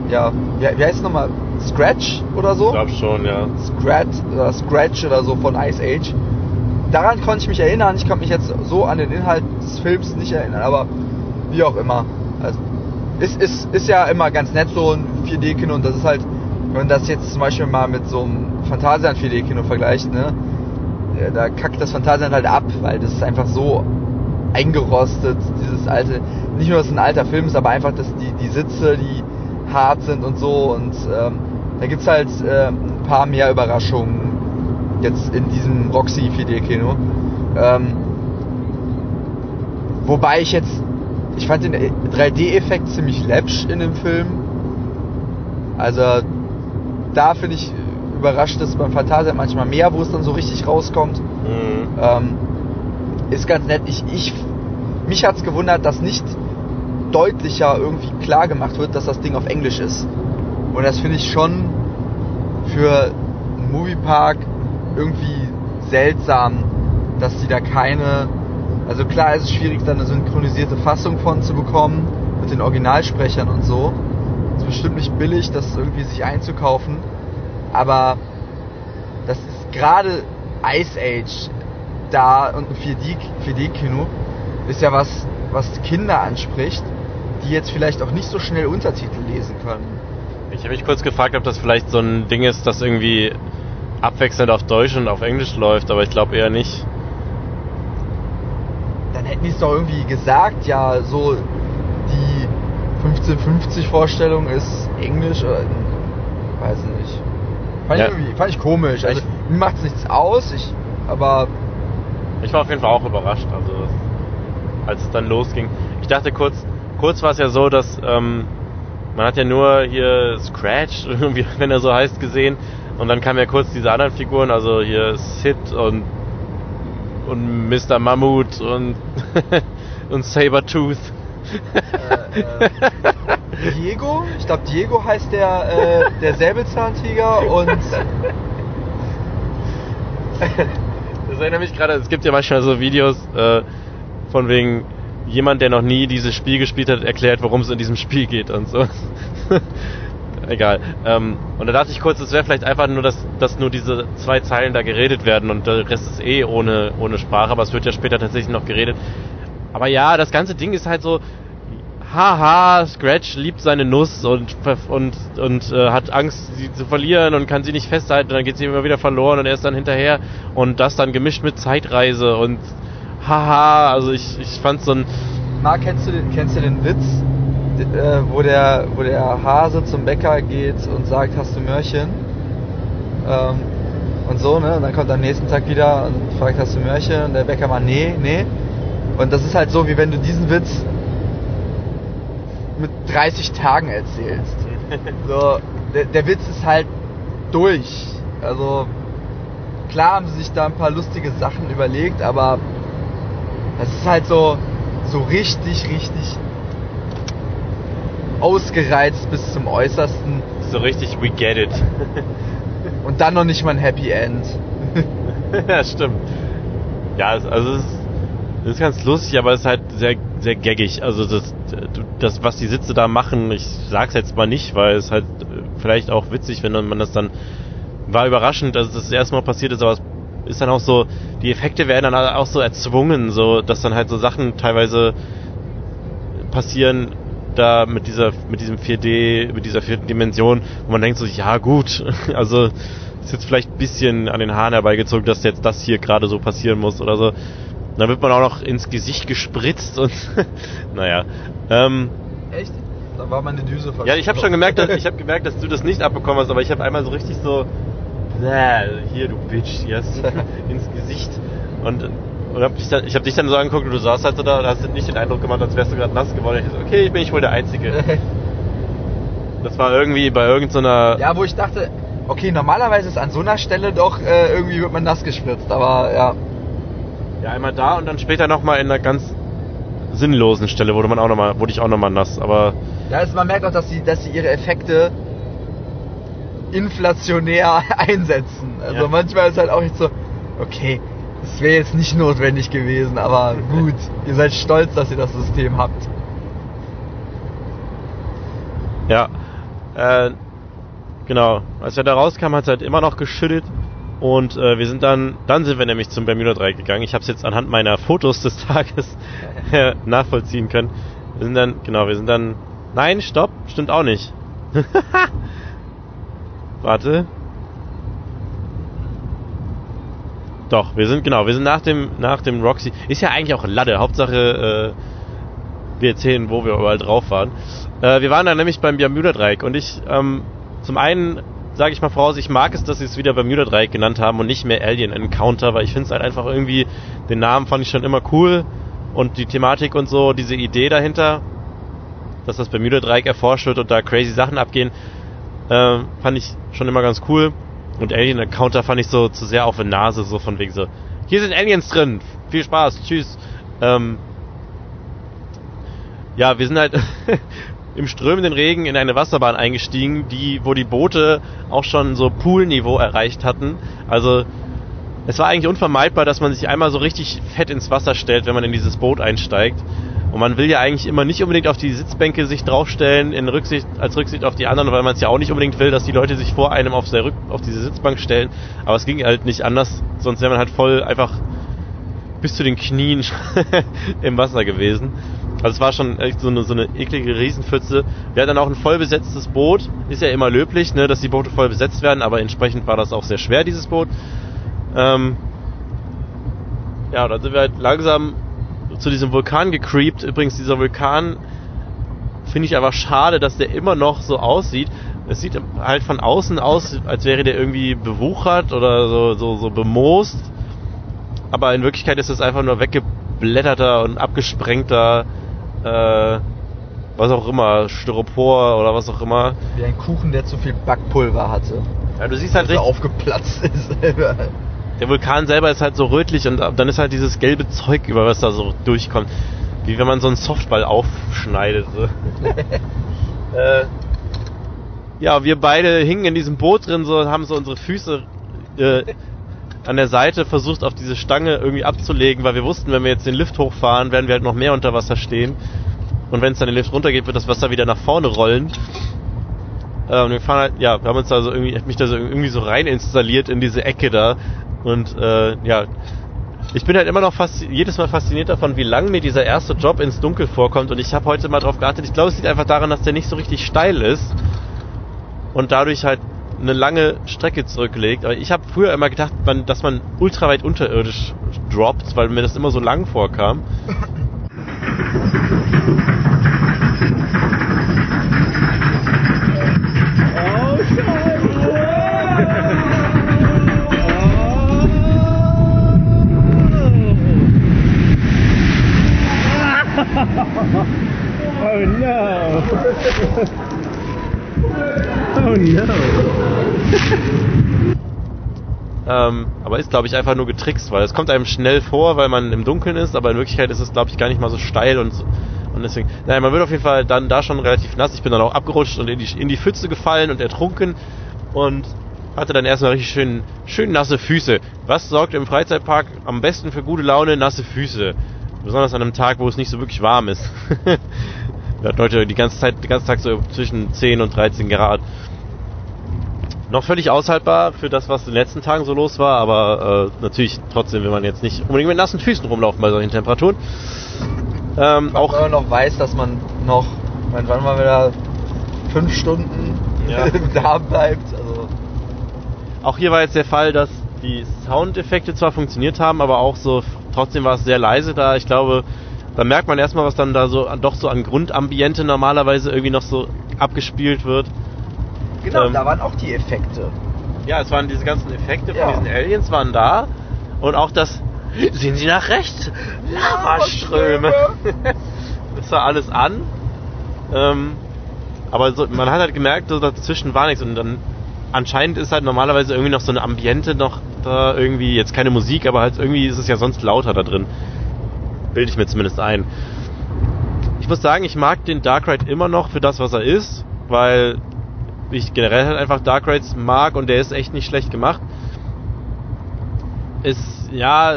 ja, wie, wie heißt es nochmal? Scratch oder so? Ich glaube schon, ja. Scratch oder Scratch oder so von Ice Age. daran konnte ich mich erinnern. Ich konnte mich jetzt so an den Inhalt des Films nicht erinnern, aber wie auch immer. Also, ist, ist, ist ja immer ganz nett so ein 4D-Kino und das ist halt, wenn man das jetzt zum Beispiel mal mit so einem Phantasialand 4D-Kino vergleicht, ne, ja, da kackt das Phantasialand halt ab, weil das ist einfach so eingerostet, dieses alte, nicht nur, dass es ein alter Film ist, aber einfach, dass die, die Sitze, die hart sind und so und ähm, da gibt's halt äh, ein paar mehr Überraschungen jetzt in diesem Roxy 4D-Kino. Ähm, wobei ich jetzt, ich fand den 3D-Effekt ziemlich läppsch in dem Film. Also da finde ich überrascht, dass beim Phantasia manchmal mehr, wo es dann so richtig rauskommt. Mhm. Ähm, ist ganz nett. Ich, ich, mich hat's gewundert, dass nicht deutlicher irgendwie klar gemacht wird, dass das Ding auf Englisch ist. Und das finde ich schon für einen Moviepark irgendwie seltsam, dass die da keine. Also klar ist es schwierig, da eine synchronisierte Fassung von zu bekommen, mit den Originalsprechern und so. Ist bestimmt nicht billig, das irgendwie sich einzukaufen. Aber das ist gerade Ice Age da und ein 4D 4D-Kino ist ja was, was Kinder anspricht, die jetzt vielleicht auch nicht so schnell Untertitel lesen können. Ich habe mich kurz gefragt, ob das vielleicht so ein Ding ist, das irgendwie abwechselnd auf Deutsch und auf Englisch läuft, aber ich glaube eher nicht. Dann hätten die es doch irgendwie gesagt, ja, so 1550 Vorstellung ist Englisch oder weiß ich nicht. Fand, Ja. ich, irgendwie, fand ich komisch. Also Ich- mir macht's nichts aus, ich, aber Ich war auf jeden Fall auch überrascht, also als es dann losging. Ich dachte kurz, kurz war es ja so, dass ähm, man hat ja nur hier Scratch, wenn er so heißt, gesehen. Und dann kamen ja kurz diese anderen Figuren, also hier Sid und und Mr. Mammut und und Sabertooth. Äh, äh, Diego, ich glaube Diego heißt der, äh, der Säbelzahntiger und Das erinnert mich gerade, es gibt ja manchmal so Videos äh, von wegen jemand, der noch nie dieses Spiel gespielt hat, erklärt, worum es in diesem Spiel geht und so. Egal. Ähm, und da dachte ich kurz, es wäre vielleicht einfach nur, dass, dass nur diese zwei Zeilen da geredet werden und der Rest ist eh ohne, ohne Sprache, aber es wird ja später tatsächlich noch geredet. Aber ja, das ganze Ding ist halt so, haha, Scratch liebt seine Nuss und, und, und äh, hat Angst, sie zu verlieren und kann sie nicht festhalten dann geht sie immer wieder verloren und er ist dann hinterher und das dann gemischt mit Zeitreise und haha, also ich, ich fand so ein, Marc, kennst du den, kennst du den Witz, äh, wo, der, wo der Hase zum Bäcker geht und sagt, hast du Möhrchen? Ähm, und so, ne? Und dann kommt er am nächsten Tag wieder und fragt, hast du Möhrchen? Und der Bäcker mal, nee, nee. Und das ist halt so, wie wenn du diesen Witz mit 30 Tagen erzählst. So, der, der Witz ist halt durch. Also, klar haben sie sich da ein paar lustige Sachen überlegt, aber das ist halt so, so richtig, richtig ausgereizt bis zum Äußersten so richtig, we get it. und dann noch nicht mal ein Happy End. ja, stimmt. Ja, also es ist, es ist ganz lustig, aber es ist halt sehr, sehr gaggig. Also das, das, was die Sitze da machen, ich sag's jetzt mal nicht, weil es halt äh, vielleicht auch witzig, wenn man das dann war überraschend, dass das erste Mal passiert ist, aber es ist dann auch so, die Effekte werden dann auch so erzwungen, so dass dann halt so Sachen teilweise passieren da mit dieser mit diesem 4D, mit dieser vierten Dimension, wo man denkt so, ja gut, also ist jetzt vielleicht ein bisschen an den Haaren herbeigezogen, dass jetzt das hier gerade so passieren muss oder so. Dann wird man auch noch ins Gesicht gespritzt und naja. Ähm, Echt? Da war meine Düse ja, ich habe schon gemerkt, dass, ich habe gemerkt, dass du das nicht abbekommen hast, aber ich habe einmal so richtig so, "Bäh, hier du Bitch, hier hast du ins Gesicht und und hab dich dann, ich habe dich dann so angeguckt und du saßt halt so da und hast nicht den Eindruck gemacht, als wärst du gerade nass geworden. Ich so, okay, ich bin ich wohl der Einzige. Das war irgendwie bei irgendeiner ja, wo ich dachte, okay, normalerweise ist an so einer Stelle doch äh, irgendwie wird man nass gespritzt, aber ja. Ja, einmal da und dann später nochmal in einer ganz sinnlosen Stelle wurde man auch noch mal, wurde ich auch nochmal nass. Aber Ja, also man merkt auch, dass sie, dass sie ihre Effekte inflationär einsetzen. Also Ja. manchmal ist halt auch nicht so, okay, das wäre jetzt nicht notwendig gewesen, aber gut, ihr seid stolz, dass ihr das System habt. ja, äh, genau. Als er da rauskam, hat es halt immer noch geschüttet. Und äh, wir sind dann, dann sind wir nämlich zum Bermuda Dreieck gegangen. Ich habe es jetzt anhand meiner Fotos des Tages nachvollziehen können. Wir sind dann, genau, wir sind dann, nein, stopp, stimmt auch nicht. Warte. Doch, wir sind, genau, wir sind nach dem, nach dem Roxy, ist ja eigentlich auch Lade, Hauptsache, äh, wir erzählen, wo wir überall drauf waren. Äh, wir waren dann nämlich beim Bermuda Dreieck und ich, ähm, zum einen sage ich mal voraus, ich mag es, dass sie es wieder Bermuda Dreieck genannt haben und nicht mehr Alien Encounter, weil ich finde es halt einfach irgendwie, den Namen fand ich schon immer cool und die Thematik und so, diese Idee dahinter, dass das Bermuda Dreieck erforscht wird und da crazy Sachen abgehen, äh, fand ich schon immer ganz cool. Und Alien Encounter fand ich so zu sehr auf der Nase, so von wegen so, hier sind Aliens drin, viel Spaß, tschüss. Ähm, ja, wir sind halt im strömenden Regen in eine Wasserbahn eingestiegen, die, wo die Boote auch schon so Poolniveau erreicht hatten. Also es war eigentlich unvermeidbar, dass man sich einmal so richtig fett ins Wasser stellt, wenn man in dieses Boot einsteigt. Und man will ja eigentlich immer nicht unbedingt auf die Sitzbänke sich draufstellen, in Rücksicht, als Rücksicht auf die anderen, weil man es ja auch nicht unbedingt will, dass die Leute sich vor einem auf, Rück, auf diese Sitzbank stellen. Aber es ging halt nicht anders, sonst wäre man halt voll einfach bis zu den Knien im Wasser gewesen. Also es war schon echt so eine, so eine eklige Riesenpfütze. Wir hatten dann auch ein voll besetztes Boot. Ist ja immer löblich, ne, dass die Boote voll besetzt werden, aber entsprechend war das auch sehr schwer, dieses Boot. Ähm ja, dann sind wir halt langsam zu diesem Vulkan gecreept. Übrigens, dieser Vulkan finde ich aber schade, dass der immer noch so aussieht. Es sieht halt von außen aus, als wäre der irgendwie bewuchert oder so, so, so bemoost. Aber in Wirklichkeit ist es einfach nur weggeblätterter und abgesprengter, äh, was auch immer, Styropor oder was auch immer. Wie ein Kuchen, der zu viel Backpulver hatte. Ja, du siehst halt der richtig, aufgeplatzt ist. der Vulkan selber ist halt so rötlich und dann ist halt dieses gelbe Zeug, über was da so durchkommt. Wie wenn man so einen Softball aufschneidet. So. äh, ja, wir beide hingen in diesem Boot drin, so haben so unsere Füße äh, an der Seite versucht, auf diese Stange irgendwie abzulegen, weil wir wussten, wenn wir jetzt den Lift hochfahren, werden wir halt noch mehr unter Wasser stehen. Und wenn es dann den Lift runtergeht, wird das Wasser wieder nach vorne rollen. Äh, wir fahren halt, ja, wir haben uns da so irgendwie, mich da so irgendwie so rein installiert in diese Ecke da. Und äh, ja, ich bin halt immer noch fast jedes Mal fasziniert davon, wie lang mir dieser erste Job ins Dunkel vorkommt. Und ich habe heute mal drauf geachtet. Ich glaube, es liegt einfach daran, dass der nicht so richtig steil ist und dadurch halt eine lange Strecke zurücklegt. Aber ich habe früher immer gedacht, man, dass man ultra weit unterirdisch droppt, weil mir das immer so lang vorkam. Oh no! Oh no! Ähm, aber ist, glaube ich, einfach nur getrickst, weil es kommt einem schnell vor, weil man im Dunkeln ist, aber in Wirklichkeit ist es, glaube ich, gar nicht mal so steil und, und deswegen, naja, man wird auf jeden Fall dann da schon relativ nass. Ich bin dann auch abgerutscht und in die, in die Pfütze gefallen und ertrunken und hatte dann erstmal richtig schön, schön nasse Füße. Was sorgt im Freizeitpark am besten für gute Laune? Nasse Füße. Besonders an einem Tag, wo es nicht so wirklich warm ist. Wir hatten heute die ganze Zeit, den ganzen Tag so zwischen 10 und 13 Grad. Noch völlig aushaltbar für das, was in den letzten Tagen so los war, aber äh, natürlich trotzdem will man jetzt nicht unbedingt mit nassen Füßen rumlaufen bei solchen Temperaturen. Ähm, Auch wenn man noch weiß, dass man noch, ich meine, wann mal wieder fünf Stunden Ja. da bleibt. Also Auch hier war jetzt der Fall, dass die Soundeffekte zwar funktioniert haben, aber auch so, trotzdem war es sehr leise da. Ich glaube, da merkt man erstmal, was dann da so doch so an Grundambiente normalerweise irgendwie noch so abgespielt wird. Genau, Ähm. da waren auch die Effekte. Ja, es waren diese ganzen Effekte Ja. von diesen Aliens waren da und auch das sehen Sie nach rechts Lavaströme. das war alles an. Ähm, aber so, man hat halt gemerkt, so dazwischen war nichts und dann anscheinend ist halt normalerweise irgendwie noch so eine Ambiente noch da irgendwie jetzt keine Musik, aber halt irgendwie ist es ja sonst lauter da drin. Bilde ich mir zumindest ein. Ich muss sagen, ich mag den Dark Ride immer noch für das, was er ist, weil ich generell halt einfach Dark Rides mag und der ist echt nicht schlecht gemacht. Ist, ja,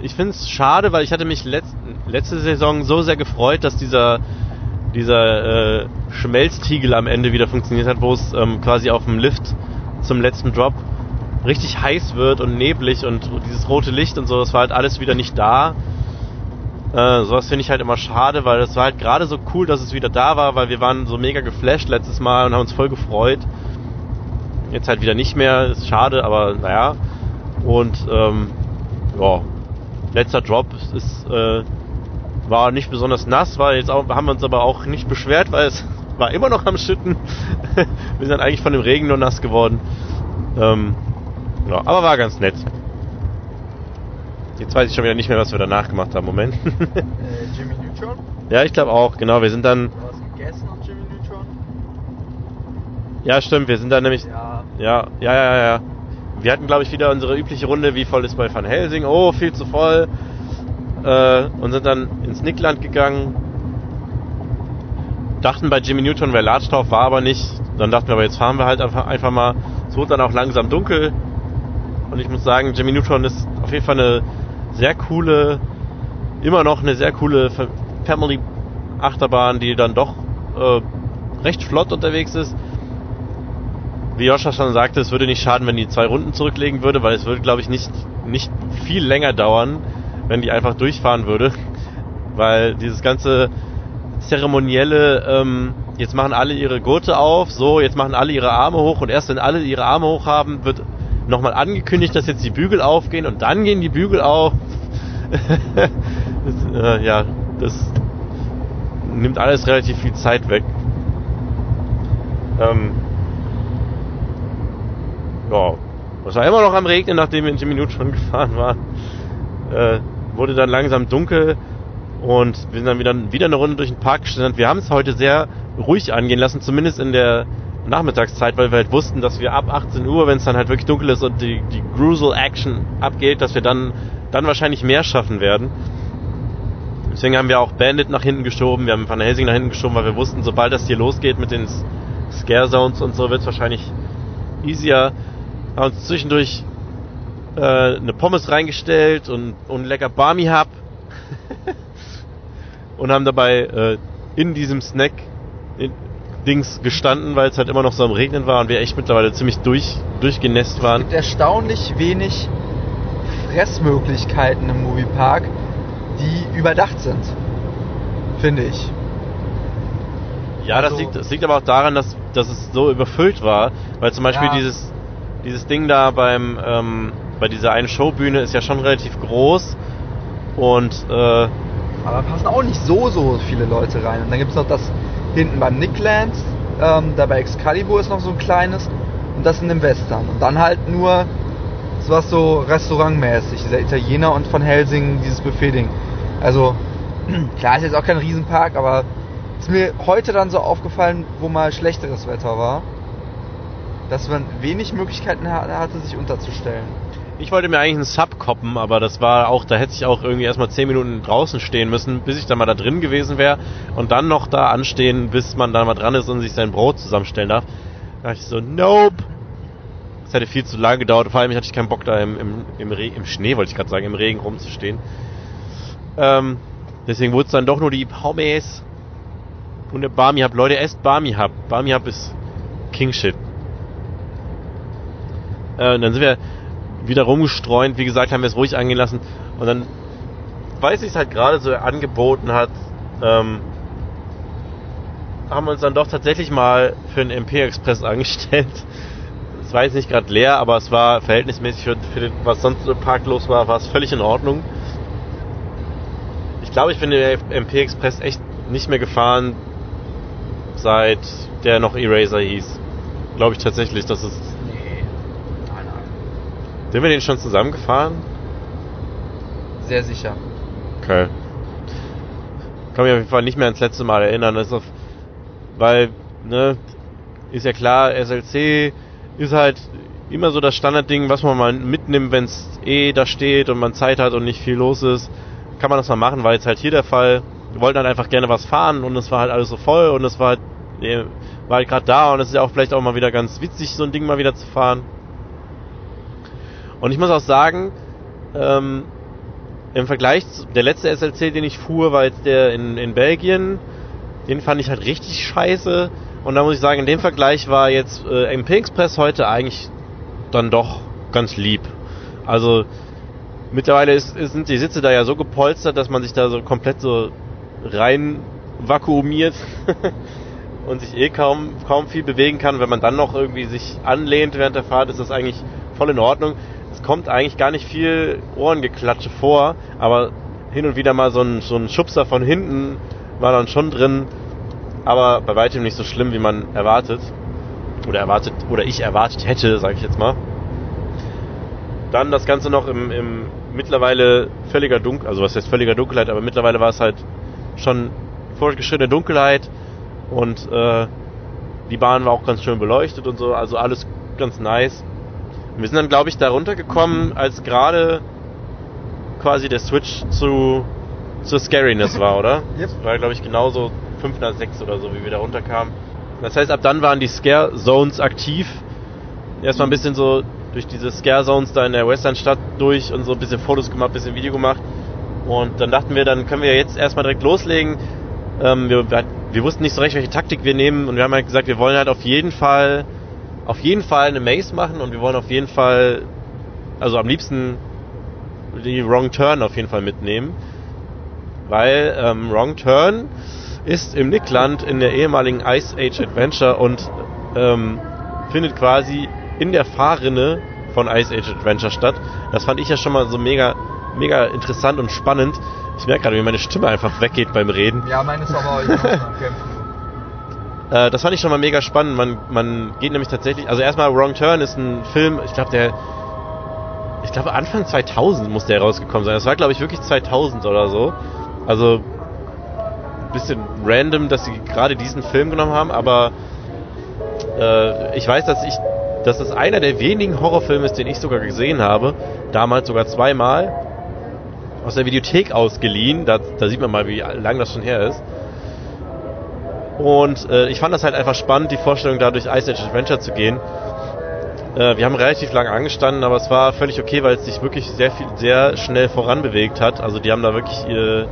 ich finde es schade, weil ich hatte mich letzt, letzte Saison so sehr gefreut, dass dieser, dieser äh, Schmelztiegel am Ende wieder funktioniert hat, wo es ähm, quasi auf dem Lift zum letzten Drop richtig heiß wird und neblig und dieses rote Licht und so, das war halt alles wieder nicht da. Äh, sowas finde ich halt immer schade, weil das war halt gerade so cool, dass es wieder da war, weil wir waren so mega geflasht letztes Mal und haben uns voll gefreut. Jetzt halt wieder nicht mehr, ist schade, aber naja. Und ähm, ja, letzter Drop ist, äh, war nicht besonders nass, war jetzt auch, haben wir uns aber auch nicht beschwert, weil es war immer noch am Schütten. wir sind eigentlich von dem Regen nur nass geworden. Ähm, ja, aber war ganz nett. Jetzt weiß ich schon wieder nicht mehr, was wir danach gemacht haben. Moment. Äh, Jimmy Neutron? ja, ich glaube auch, genau. Wir sind dann. Du hast gegessen und Jimmy Neutron? Ja, stimmt, wir sind dann nämlich. Ja. Ja, ja, ja, ja. Wir hatten, glaube ich, wieder unsere übliche Runde, wie voll ist bei Van Helsing. Oh, viel zu voll. Äh, und sind dann ins Nickland gegangen. Dachten bei Jimmy Newton wäre Ladstauf, war aber nicht. Dann dachten wir, aber jetzt fahren wir halt einfach, einfach mal. Es wurde dann auch langsam dunkel. Und ich muss sagen, Jimmy Neutron ist auf jeden Fall eine sehr coole, immer noch eine sehr coole Fa- Family Achterbahn, die dann doch äh, recht flott unterwegs ist. Wie Joscha schon sagte, es würde nicht schaden, wenn die zwei Runden zurücklegen würde, weil es würde, glaube ich, nicht, nicht viel länger dauern, wenn die einfach durchfahren würde. Weil dieses ganze zeremonielle, ähm, jetzt machen alle ihre Gurte auf, so, jetzt machen alle ihre Arme hoch und erst wenn alle ihre Arme hoch haben, wird nochmal angekündigt, dass jetzt die Bügel aufgehen und dann gehen die Bügel auf. das, äh, ja, das nimmt alles relativ viel Zeit weg. Ähm, ja, es war immer noch am Regnen, nachdem wir in 10 Minuten schon gefahren waren. Äh, wurde dann langsam dunkel und wir sind dann wieder, wieder eine Runde durch den Park gestanden. Wir haben es heute sehr ruhig angehen lassen, zumindest in der Nachmittagszeit, weil wir halt wussten, dass wir ab 18 Uhr, wenn es dann halt wirklich dunkel ist und die, die Gruesel Action abgeht, dass wir dann, dann wahrscheinlich mehr schaffen werden. Deswegen haben wir auch Bandit nach hinten geschoben, wir haben Van Helsing nach hinten geschoben, weil wir wussten, sobald das hier losgeht mit den Scare Zones und so, wird es wahrscheinlich easier. Haben uns zwischendurch äh, eine Pommes reingestellt und, und lecker Barmy Hub und haben dabei äh, in diesem Snack in, Dings gestanden, weil es halt immer noch so am Regnen war und wir echt mittlerweile ziemlich durch, durchgenässt Es waren. gibt erstaunlich wenig Fressmöglichkeiten im Moviepark, die überdacht sind. Finde ich. Ja, das Also- liegt, das liegt aber auch daran, dass, dass es so überfüllt war, weil zum Beispiel Ja. dieses, dieses Ding da beim, ähm, bei dieser einen Showbühne ist ja schon relativ groß und äh, Aber passen auch nicht so, so viele Leute rein. Und dann gibt es noch das hinten beim Nickland, ähm, da bei Excalibur ist noch so ein kleines und das in dem Western. Und dann halt nur sowas so restaurantmäßig, dieser Italiener und von Helsing dieses Buffet-Ding. Also, klar ist jetzt auch kein Riesenpark, aber ist mir heute dann so aufgefallen, wo mal schlechteres Wetter war, dass man wenig Möglichkeiten ha- hatte, sich unterzustellen. Ich wollte mir eigentlich einen Sub koppen, aber das war auch, da hätte ich auch irgendwie erstmal 10 Minuten draußen stehen müssen, bis ich dann mal da drin gewesen wäre und dann noch da anstehen, bis man da mal dran ist und sich sein Brot zusammenstellen darf. Da dachte ich so, nope. Das hätte viel zu lange gedauert, vor allem hatte ich keinen Bock da im, im, im, Re im Schnee, wollte ich gerade sagen, im Regen rumzustehen. Ähm, deswegen wurde es dann doch nur die Pommes und der Barmy Hub. Leute, esst Barmy Hub. Barmy Hub ist King Shit. Äh, und dann sind wir wieder rumgestreunt. Wie gesagt, haben wir es ruhig angehen lassen. Und dann, weil es sich halt gerade so angeboten hat, ähm, haben wir uns dann doch tatsächlich mal für den MP Express angestellt. Es war jetzt nicht gerade leer, aber es war verhältnismäßig für, für den, was sonst im Park los war, war es völlig in Ordnung. Ich glaube, ich bin den MP Express echt nicht mehr gefahren, seit der noch Eraser hieß. Glaube ich tatsächlich, dass es. Sind wir den schon zusammengefahren? Sehr sicher. Okay. Kann mich auf jeden Fall nicht mehr ans letzte Mal erinnern. Auf, weil, ne, ist ja klar, SLC ist halt immer so das Standardding, was man mal mitnimmt, wenn es eh da steht und man Zeit hat und nicht viel los ist. Kann man das mal machen, war jetzt halt hier der Fall. Wir wollten halt einfach gerne was fahren und es war halt alles so voll und es war halt, eh, war halt gerade da und es ist ja auch vielleicht auch mal wieder ganz witzig, so ein Ding mal wieder zu fahren. Und ich muss auch sagen, ähm, im Vergleich zu der letzte SLC, den ich fuhr, war jetzt der in, in Belgien. Den fand ich halt richtig scheiße. Und da muss ich sagen, in dem Vergleich war jetzt äh, MP Express heute eigentlich dann doch ganz lieb. Also mittlerweile ist, ist, sind die Sitze da ja so gepolstert, dass man sich da so komplett so rein vakuumiert und sich eh kaum, kaum viel bewegen kann. Wenn man dann noch irgendwie sich anlehnt während der Fahrt, ist das eigentlich voll in Ordnung. Kommt eigentlich gar nicht viel Ohrengeklatsche vor, aber hin und wieder mal so ein, so ein Schubser von hinten war dann schon drin, aber bei weitem nicht so schlimm, wie man erwartet. Oder erwartet, oder ich erwartet hätte, sage ich jetzt mal. Dann das Ganze noch im, im mittlerweile völliger Dunkel, also was heißt völliger Dunkelheit, aber mittlerweile war es halt schon fortgeschrittene Dunkelheit und äh, die Bahn war auch ganz schön beleuchtet und so, also alles ganz nice. Wir sind dann, glaube ich, da runtergekommen, als gerade quasi der Switch zu zur Scariness war, oder? Yep. War, glaube ich, genauso 5 nach 6 oder so, wie wir da runterkamen. Das heißt, ab dann waren die Scare Zones aktiv. Erstmal ein bisschen so durch diese Scare Zones da in der Westernstadt durch und so ein bisschen Fotos gemacht, ein bisschen Video gemacht. Und dann dachten wir, dann können wir jetzt erstmal direkt loslegen. Ähm, wir, wir wussten nicht so recht, welche Taktik wir nehmen und wir haben halt gesagt, wir wollen halt auf jeden Fall, auf jeden Fall eine Maze machen und wir wollen auf jeden Fall, also am liebsten die Wrong Turn auf jeden Fall mitnehmen. Weil ähm, Wrong Turn ist im Nickland in der ehemaligen Ice Age Adventure und ähm, findet quasi in der Fahrrinne von Ice Age Adventure statt. Das fand ich ja schon mal so mega, mega interessant und spannend. Ich merke gerade, wie meine Stimme einfach weggeht beim Reden. Ja, meine ist aber ich muss noch kämpfen. Äh, das fand ich schon mal mega spannend. Man, man geht nämlich tatsächlich, also erstmal Wrong Turn ist ein Film, ich glaube der, ich glaube Anfang 2000 muss der rausgekommen sein. Das war glaube ich wirklich 2000 oder so. Also bisschen random, dass sie gerade diesen Film genommen haben, aber äh, ich weiß, dass ich, dass das einer der wenigen Horrorfilme ist, den ich sogar gesehen habe, damals sogar zweimal aus der Videothek ausgeliehen. Da, da sieht man mal, wie lang das schon her ist. Und äh, ich fand das halt einfach spannend, die Vorstellung da durch Ice Age Adventure zu gehen. Äh, wir haben relativ lange angestanden, aber es war völlig okay, weil es sich wirklich sehr viel, sehr schnell voranbewegt hat. Also die haben da wirklich äh,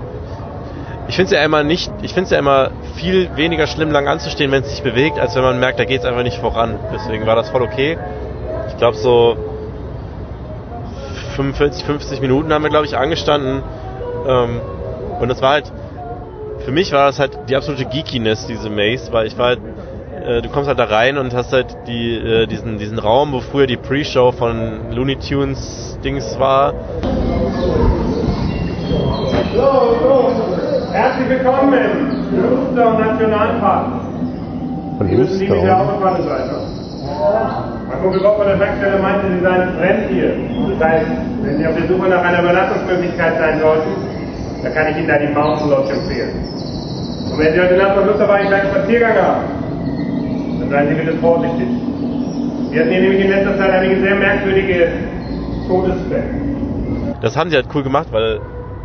ich finde es ja immer nicht, ich finde es ja immer viel weniger schlimm, lang anzustehen, wenn es sich bewegt, als wenn man merkt, da geht es einfach nicht voran. Deswegen war das voll okay. Ich glaube so 45, 50 Minuten haben wir, glaube ich, angestanden. Ähm, und das war halt, für mich war das halt die absolute Geekiness, diese Maze, weil ich war halt, äh, du kommst halt da rein und hast halt die, äh, diesen, diesen Raum, wo früher die Pre-Show von Looney Tunes Dings war. Herzlich willkommen im Bluestone Nationalpark. Von Sie müssen die mit der. Autobahn weiter. Mein Kumpel Bob von der Tankstelle meinte, Sie seien fremd hier. Das heißt, wenn Sie auf der Suche nach einer Übernachtungsmöglichkeit sein sollten, dann kann ich Ihnen da die Mountain Lodge empfehlen. Und wenn Sie heute Nacht noch Lust auf einen kleinen Spaziergang haben, dann seien Sie bitte vorsichtig. Wir hatten hier nämlich in letzter Zeit einige sehr merkwürdige Todesfälle. Das haben sie halt cool gemacht, weil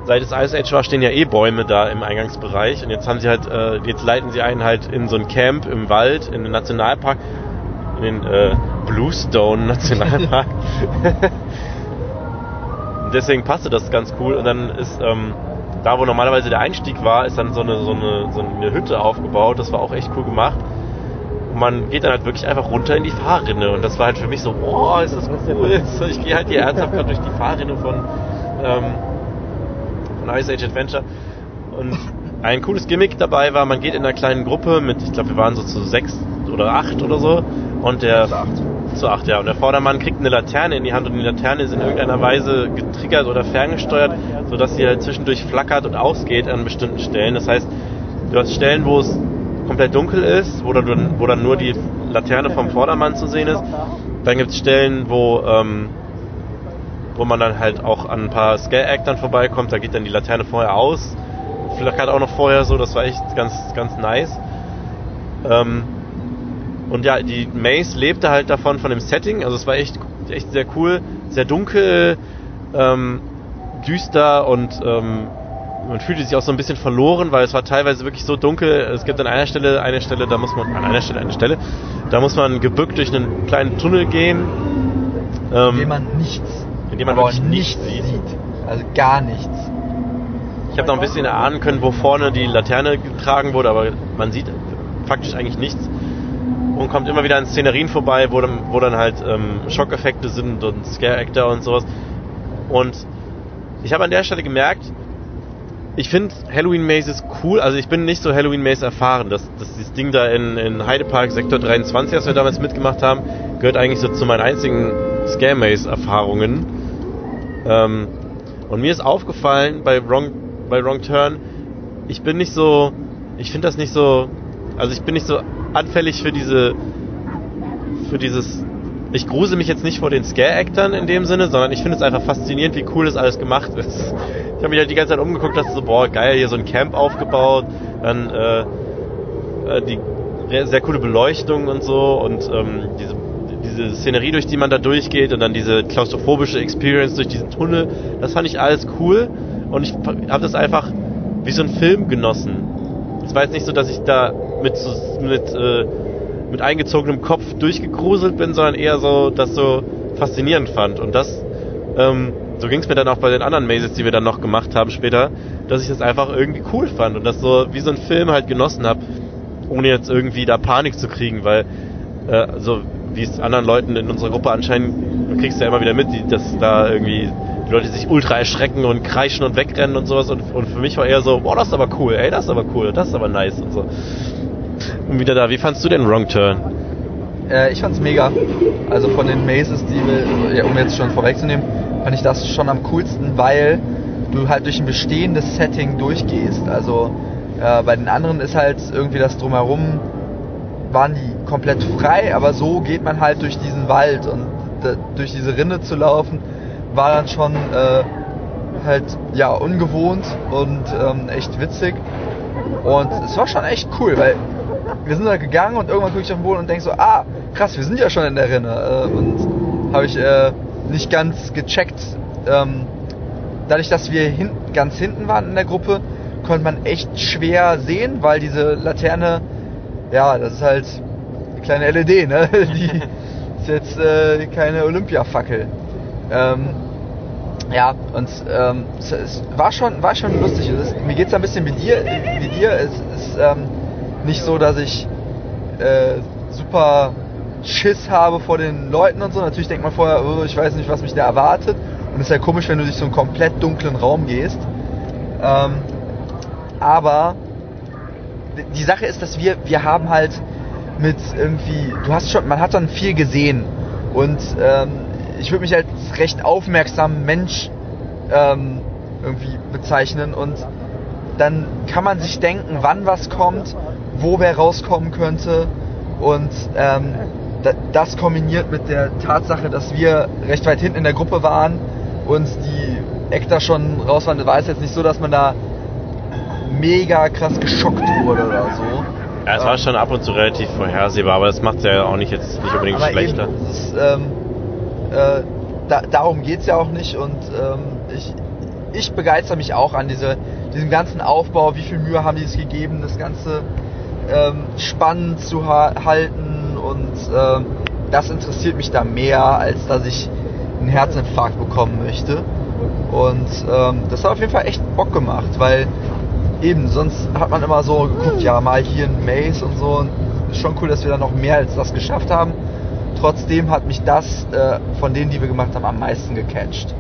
seit es Ice Age war, stehen ja eh Bäume da im Eingangsbereich und jetzt haben sie halt, äh, jetzt leiten sie einen halt in so ein Camp im Wald, in den Nationalpark, in den äh, Bluestone Nationalpark. Deswegen passte das ganz cool und dann ist ähm, da, wo normalerweise der Einstieg war, ist dann so eine, so eine, so eine Hütte aufgebaut. Das war auch echt cool gemacht. Und man geht dann halt wirklich einfach runter in die Fahrrinne und das war halt für mich so, boah, ist das cool. Ich gehe halt hier ernsthaft gerade durch die Fahrrinne von ähm, von Ice Age Adventure. Und ein cooles Gimmick dabei war, man geht in einer kleinen Gruppe mit, ich glaube, wir waren so zu sechs oder acht oder so. Und der Zu acht. ja. Und der Vordermann kriegt eine Laterne in die Hand und die Laterne ist in irgendeiner Weise getriggert oder ferngesteuert, sodass sie halt zwischendurch flackert und ausgeht an bestimmten Stellen. Das heißt, du hast Stellen, wo es komplett dunkel ist, wo dann, wo dann nur die Laterne vom Vordermann zu sehen ist. Dann gibt es Stellen, wo ähm, wo man dann halt auch an ein paar Scare-Actern vorbeikommt, da geht dann die Laterne vorher aus, flackert auch noch vorher so, das war echt ganz, ganz nice. Ähm, und ja, die Maze lebte halt davon, von dem Setting, also es war echt, echt sehr cool, sehr dunkel, ähm, düster und ähm, man fühlte sich auch so ein bisschen verloren, weil es war teilweise wirklich so dunkel. Es gibt an einer Stelle, eine Stelle, da muss man, an einer Stelle, eine Stelle, da muss man gebückt durch einen kleinen Tunnel gehen. Ähm, In dem man nichts, in dem man wirklich nichts nichts sieht. sieht. Also gar nichts. Ich habe noch ein bisschen erahnen können, wo vorne die Laterne getragen wurde, aber man sieht faktisch eigentlich nichts. Und kommt immer wieder an Szenerien vorbei, wo dann, wo dann halt ähm, Schockeffekte sind und Scare-Actor und sowas. Und ich habe an der Stelle gemerkt, ich finde Halloween Mazes cool. Also ich bin nicht so Halloween Maze erfahren. Das, das, dieses Ding da in, in Heidepark Sektor 23, das wir damals mitgemacht haben, gehört eigentlich so zu meinen einzigen Scare Maze Erfahrungen. Ähm, und mir ist aufgefallen bei Wrong, bei Wrong Turn, ich bin nicht so, ich finde das nicht so, also ich bin nicht so anfällig für diese, für dieses, ich gruse mich jetzt nicht vor den Scare-Actern in dem Sinne, sondern ich finde es einfach faszinierend, wie cool das alles gemacht ist. Ich habe mich halt die ganze Zeit umgeguckt, dachte so, boah, geil, hier so ein Camp aufgebaut, dann äh, äh, die sehr coole Beleuchtung und so und ähm, diese, diese Szenerie, durch die man da durchgeht und dann diese klaustrophobische Experience durch diesen Tunnel, das fand ich alles cool und ich habe das einfach wie so ein Film genossen. Es war jetzt nicht so, dass ich da mit, mit, äh, mit eingezogenem Kopf durchgegruselt bin, sondern eher so das so faszinierend fand. Und das, ähm, so ging es mir dann auch bei den anderen Mazes, die wir dann noch gemacht haben später, dass ich das einfach irgendwie cool fand und das so wie so ein Film halt genossen habe, ohne jetzt irgendwie da Panik zu kriegen, weil äh, so wie es anderen Leuten in unserer Gruppe anscheinend, du kriegst ja immer wieder mit, die, dass da irgendwie die Leute sich ultra erschrecken und kreischen und wegrennen und sowas und, und für mich war eher so, boah, das ist aber cool, ey, das ist aber cool, das ist aber nice und so. Und wieder da, wie fandst du den Wrong Turn? Äh, ich fand's mega. Also von den Mazes, die wir, ja, um jetzt schon vorwegzunehmen, fand ich das schon am coolsten, weil du halt durch ein bestehendes Setting durchgehst. Also äh, bei den anderen ist halt irgendwie das drumherum, waren die komplett frei, aber so geht man halt durch diesen Wald und durch diese Rinne zu laufen, war dann schon äh, halt ja ungewohnt und ähm, echt witzig. Und es war schon echt cool, weil wir sind da gegangen und irgendwann gucke ich auf den Boden und denke so, ah, krass, wir sind ja schon in der Rinne. Äh, und habe ich äh, nicht ganz gecheckt. Ähm, dadurch, dass wir hin, ganz hinten waren in der Gruppe, konnte man echt schwer sehen, weil diese Laterne, ja, das ist halt eine kleine LED, ne? Die ist jetzt äh, keine Olympiafackel. Ähm, ja, und ähm, es, es, war schon, war schon lustig. Es, mir geht es ein bisschen wie dir. Wie dir. Es ist ähm, nicht so, dass ich äh, super Schiss habe vor den Leuten und so. Natürlich denkt man vorher, oh, ich weiß nicht, was mich da erwartet. Und es ist ja komisch, wenn du durch so einen komplett dunklen Raum gehst. Ähm, aber die Sache ist, dass wir, wir haben halt mit irgendwie, du hast schon, man hat dann viel gesehen. Und ähm, ich würde mich als recht aufmerksamen Mensch ähm, irgendwie bezeichnen und dann kann man sich denken, wann was kommt, wo wer rauskommen könnte und ähm, das kombiniert mit der Tatsache, dass wir recht weit hinten in der Gruppe waren und die Ektar schon raus waren, war es jetzt nicht so, dass man da mega krass geschockt wurde oder so. Ja, es war schon ab und zu relativ vorhersehbar, aber das macht es ja auch nicht jetzt nicht unbedingt aber schlechter. Eben, ist, ähm, äh, da, darum geht es ja auch nicht und ähm, ich, ich begeister mich auch an diese, diesem ganzen Aufbau, wie viel Mühe haben die es gegeben, das Ganze ähm, spannend zu ha halten und ähm, das interessiert mich da mehr, als dass ich einen Herzinfarkt bekommen möchte. Und ähm, das hat auf jeden Fall echt Bock gemacht, weil eben, sonst hat man immer so geguckt, ja, mal hier ein Maze und so. Und ist schon cool, dass wir da noch mehr als das geschafft haben. Trotzdem hat mich das äh, von denen, die wir gemacht haben, am meisten gecatcht.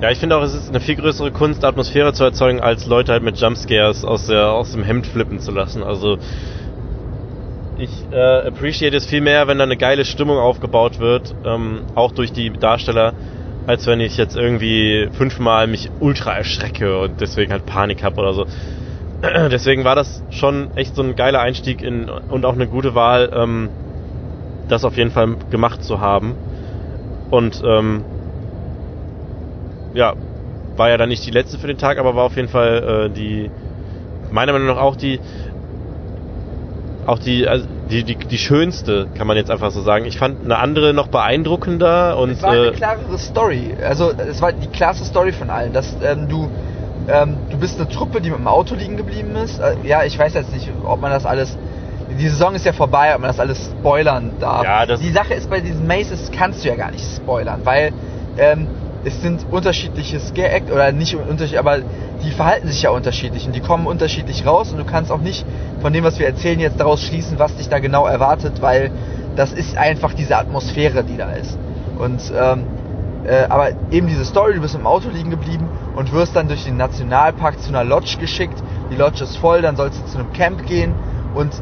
Ja, ich finde auch, es ist eine viel größere Kunst, Atmosphäre zu erzeugen, als Leute halt mit Jumpscares aus, der, aus dem Hemd flippen zu lassen. Also ich äh, appreciate es viel mehr, wenn da eine geile Stimmung aufgebaut wird, ähm, auch durch die Darsteller, als wenn ich jetzt irgendwie fünfmal mich ultra erschrecke und deswegen halt Panik habe oder so. deswegen war das schon echt so ein geiler Einstieg in und auch eine gute Wahl, ähm, das auf jeden Fall gemacht zu haben. Und ähm, ja, war ja dann nicht die letzte für den Tag, aber war auf jeden Fall äh, die, meiner Meinung nach auch die, auch die, also die, die, die schönste, kann man jetzt einfach so sagen. Ich fand eine andere noch beeindruckender und. Es war eine äh, klarere Story. Also es war die klarste Story von allen. Dass ähm, du, ähm, du bist eine Truppe, die mit dem Auto liegen geblieben ist. Äh, ja, ich weiß jetzt nicht, ob man das alles die Saison ist ja vorbei, ob man das alles spoilern darf. Ja, das die Sache ist, bei diesen Maces kannst du ja gar nicht spoilern, weil ähm, es sind unterschiedliche Scare-Act oder nicht unterschiedlich, aber die verhalten sich ja unterschiedlich und die kommen unterschiedlich raus und du kannst auch nicht von dem, was wir erzählen, jetzt daraus schließen, was dich da genau erwartet, weil das ist einfach diese Atmosphäre, die da ist. Und ähm, äh, aber eben diese Story, du bist im Auto liegen geblieben und wirst dann durch den Nationalpark zu einer Lodge geschickt. Die Lodge ist voll, dann sollst du zu einem Camp gehen und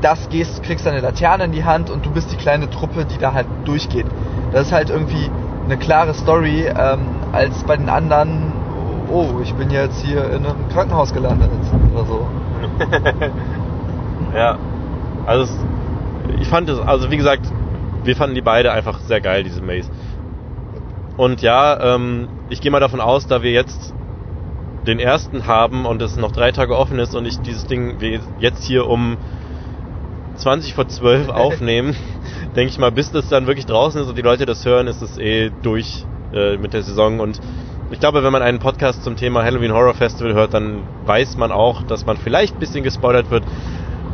das gehst, kriegst eine Laterne in die Hand und du bist die kleine Truppe, die da halt durchgeht. Das ist halt irgendwie eine klare Story, ähm, als bei den anderen, oh, ich bin jetzt hier in einem Krankenhaus gelandet oder so. Ja. Also es, ich fand es, also wie gesagt, wir fanden die beide einfach sehr geil, diese Maze. Und ja, ähm, ich gehe mal davon aus, da wir jetzt den ersten haben und es noch drei Tage offen ist und ich dieses Ding wir jetzt hier um 20 vor 12 aufnehmen, denke ich mal, bis das dann wirklich draußen ist und die Leute das hören, ist es eh durch äh, mit der Saison. Und ich glaube, wenn man einen Podcast zum Thema Halloween Horror Festival hört, dann weiß man auch, dass man vielleicht ein bisschen gespoilert wird.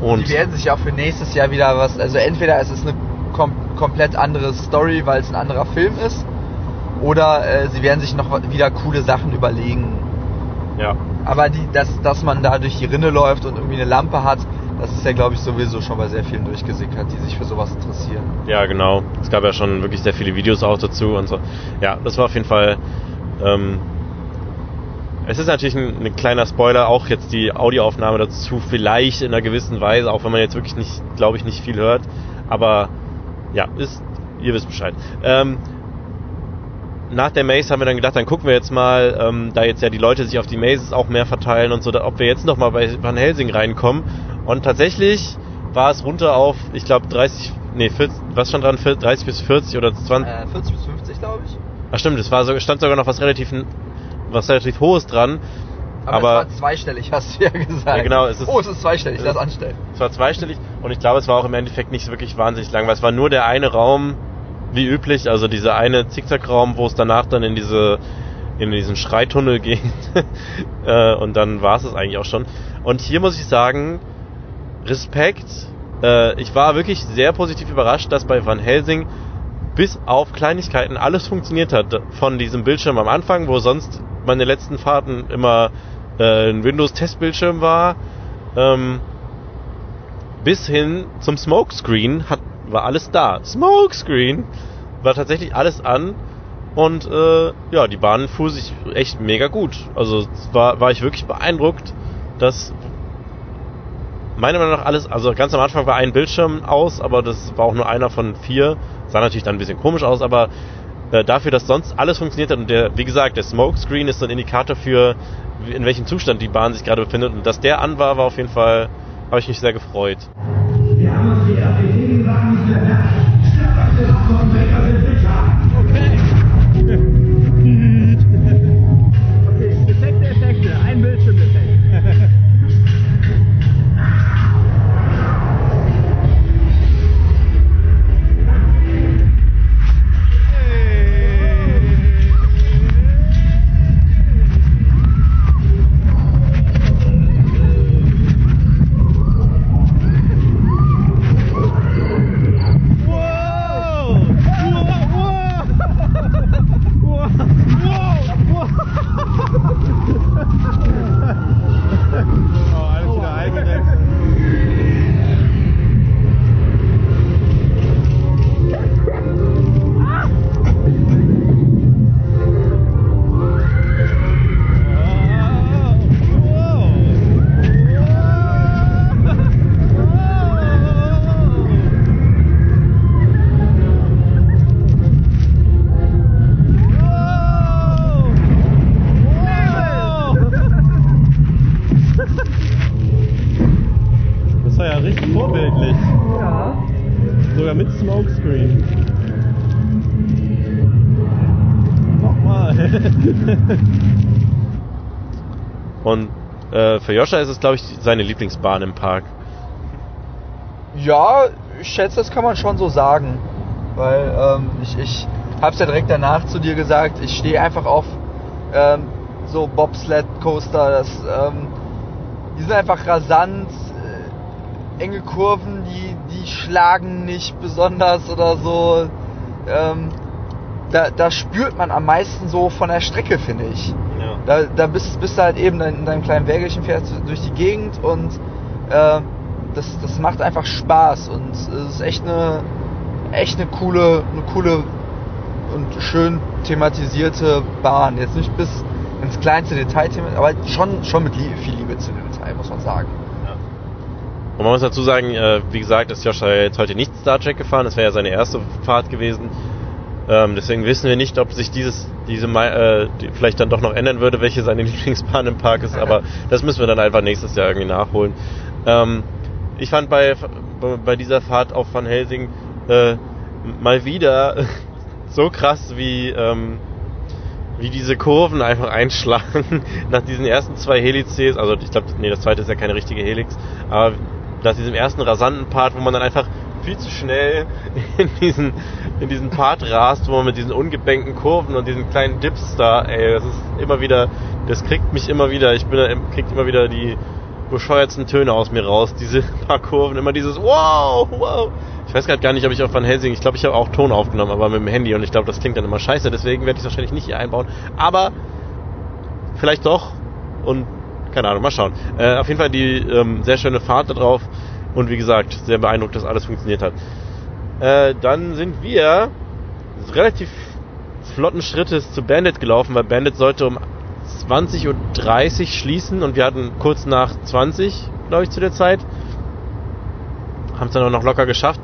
Und Die werden sich auch für nächstes Jahr wieder was, also entweder ist es eine kom komplett andere Story, weil es ein anderer Film ist, oder äh, sie werden sich noch wieder coole Sachen überlegen. ja, Aber die, dass, dass man da durch die Rinne läuft und irgendwie eine Lampe hat, das ist ja, glaube ich, sowieso schon bei sehr vielen durchgesickert, die sich für sowas interessieren. ja, genau. Es gab ja schon wirklich sehr viele Videos auch dazu und so. Ja, das war auf jeden Fall. Ähm, es ist natürlich ein, ein kleiner Spoiler, auch jetzt die Audioaufnahme dazu, vielleicht in einer gewissen Weise, auch wenn man jetzt wirklich nicht, glaube ich, nicht viel hört. Aber ja, ist, ihr wisst Bescheid. Ähm, nach der Maze haben wir dann gedacht, dann gucken wir jetzt mal, ähm, da jetzt ja die Leute sich auf die Mazes auch mehr verteilen und so, ob wir jetzt noch mal bei Van Helsing reinkommen. Und tatsächlich war es runter auf, ich glaube 30, nee, 40, was stand dran, 40, 30 bis 40 oder 20. Äh, 40 bis 50, glaube ich. Ach stimmt, es war so, stand sogar noch was relativ, was relativ hohes dran. Aber, Aber- es war zweistellig, hast du ja gesagt. Ja, genau, es ist- oh, es ist zweistellig, lass anstellen. Es war zweistellig und ich glaube, es war auch im Endeffekt nicht wirklich wahnsinnig lang, weil es war nur der eine Raum, wie üblich, also dieser eine Zickzackraum, wo es danach dann in diese in diesen Schreitunnel geht äh, und dann war es es eigentlich auch schon. Und hier muss ich sagen, Respekt. Äh, ich war wirklich sehr positiv überrascht, dass bei Van Helsing bis auf Kleinigkeiten alles funktioniert hat. Von diesem Bildschirm am Anfang, wo sonst meine letzten Fahrten immer äh, ein Windows-Testbildschirm war, ähm, bis hin zum Smokescreen hat, war alles da. Smokescreen war tatsächlich alles an und äh, ja, die Bahn fuhr sich echt mega gut. Also war, war ich wirklich beeindruckt, dass meiner Meinung nach alles, also ganz am Anfang war ein Bildschirm aus, aber das war auch nur einer von vier. Sah natürlich dann ein bisschen komisch aus, aber äh, dafür, dass sonst alles funktioniert hat und der, wie gesagt, der Smokescreen ist so ein Indikator für, in welchem Zustand die Bahn sich gerade befindet und dass der an war, war auf jeden Fall, habe ich mich sehr gefreut. Für Joscha ist es, glaube ich, seine Lieblingsbahn im Park. Ja, ich schätze, das kann man schon so sagen. Weil ähm, ich, ich hab's ja direkt danach zu dir gesagt, ich stehe einfach auf ähm, so Bobsled-Coaster. Ähm, die sind einfach rasant, äh, enge Kurven, die, die schlagen nicht besonders oder so. Ähm, da, da spürt man am meisten so von der Strecke, finde ich. Da, da bist, bist du halt eben in deinem kleinen Wägelchen, fährst durch die Gegend und äh, das, das macht einfach Spaß und es ist echt eine, echt eine coole, eine coole und schön thematisierte Bahn. Jetzt nicht bis ins kleinste Detail, aber schon, schon mit viel Liebe zu dem Detail, muss man sagen. Und man muss dazu sagen, äh, wie gesagt, ist Joshua jetzt heute nicht Star Trek gefahren, das wäre ja seine erste Fahrt gewesen. Ähm, deswegen wissen wir nicht, ob sich dieses, diese äh, die vielleicht dann doch noch ändern würde, welche seine Lieblingsbahn im Park ist, aber das müssen wir dann einfach nächstes Jahr irgendwie nachholen. Ähm, ich fand bei, bei dieser Fahrt auf Van Helsing äh, mal wieder so krass, wie, ähm, wie diese Kurven einfach einschlagen nach diesen ersten zwei Helices. Also ich glaube, nee, das zweite ist ja keine richtige Helix, aber nach diesem ersten rasanten Part, wo man dann einfach viel zu schnell in diesen, in diesen Part rast, wo man mit diesen ungebänkten Kurven und diesen kleinen Dips da, ey, das ist immer wieder, das kriegt mich immer wieder, ich bin kriegt immer wieder die bescheuertsten Töne aus mir raus, diese paar Kurven, immer dieses wow, wow. Ich weiß gerade gar nicht, ob ich auf Van Helsing, ich glaube, ich habe auch Ton aufgenommen, aber mit dem Handy und ich glaube, das klingt dann immer scheiße, deswegen werde ich es wahrscheinlich nicht hier einbauen, aber vielleicht doch und keine Ahnung, mal schauen. Äh, auf jeden Fall die ähm, sehr schöne Fahrt da drauf und wie gesagt, sehr beeindruckt, dass alles funktioniert hat. Äh, dann sind wir relativ flotten Schrittes zu Bandit gelaufen, weil Bandit sollte um 20.30 Uhr schließen und wir hatten kurz nach 20, glaube ich, zu der Zeit. Haben es dann auch noch locker geschafft.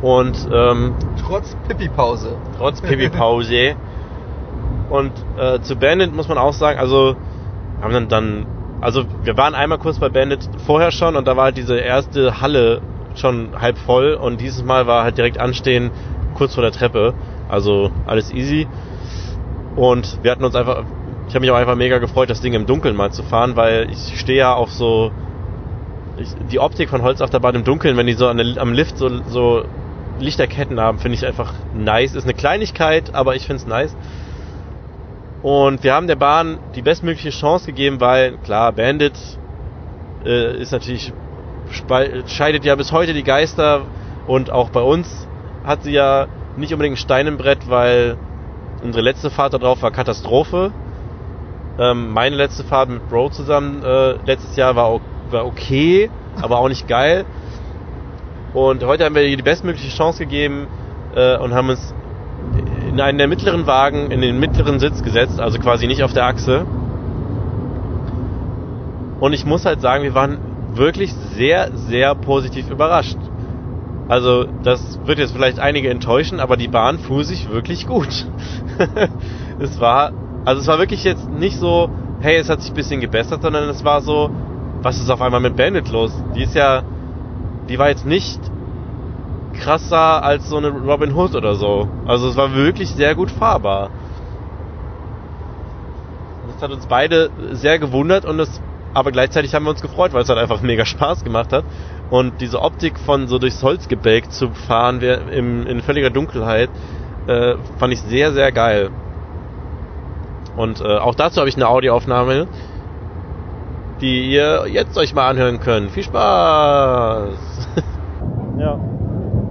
Und ähm, Trotz Pipi-Pause. trotz Pipi-Pause. Und äh, zu Bandit muss man auch sagen, also haben dann dann, also wir waren einmal kurz bei Bandit vorher schon und da war halt diese erste Halle schon halb voll und dieses Mal war halt direkt anstehen kurz vor der Treppe. Also alles easy. Und wir hatten uns einfach, ich habe mich auch einfach mega gefreut, das Ding im Dunkeln mal zu fahren, weil ich stehe ja auf so ich, die Optik von Holzachterbahn im Dunkeln, wenn die so an am Lift so, so Lichterketten haben, finde ich einfach nice. Ist eine Kleinigkeit, aber ich finde es nice. Und wir haben der Bahn die bestmögliche Chance gegeben, weil klar, Bandit äh, ist natürlich scheidet ja bis heute die Geister und auch bei uns hat sie ja nicht unbedingt ein Stein im Brett, weil unsere letzte Fahrt da drauf war Katastrophe. Ähm, meine letzte Fahrt mit Bro zusammen äh, letztes Jahr war, war okay, aber auch nicht geil. Und heute haben wir ihr die bestmögliche Chance gegeben äh, und haben uns in einen der mittleren Wagen, in den mittleren Sitz gesetzt, also quasi nicht auf der Achse. Und ich muss halt sagen, wir waren wirklich sehr, sehr positiv überrascht. Also, das wird jetzt vielleicht einige enttäuschen, aber die Bahn fuhr sich wirklich gut. es war, also es war wirklich jetzt nicht so, hey, es hat sich ein bisschen gebessert, sondern es war so, was ist auf einmal mit Bandit los? Die ist ja, die war jetzt nicht krasser als so eine Robin Hood oder so. Also es war wirklich sehr gut fahrbar. Das hat uns beide sehr gewundert und es, aber gleichzeitig haben wir uns gefreut, weil es halt einfach mega Spaß gemacht hat. Und diese Optik von so durchs Holzgebälk zu fahren wir im, in völliger Dunkelheit, äh, fand ich sehr, sehr geil. Und äh, auch dazu habe ich eine Audioaufnahme, die ihr jetzt euch mal anhören könnt. Viel Spaß! ja.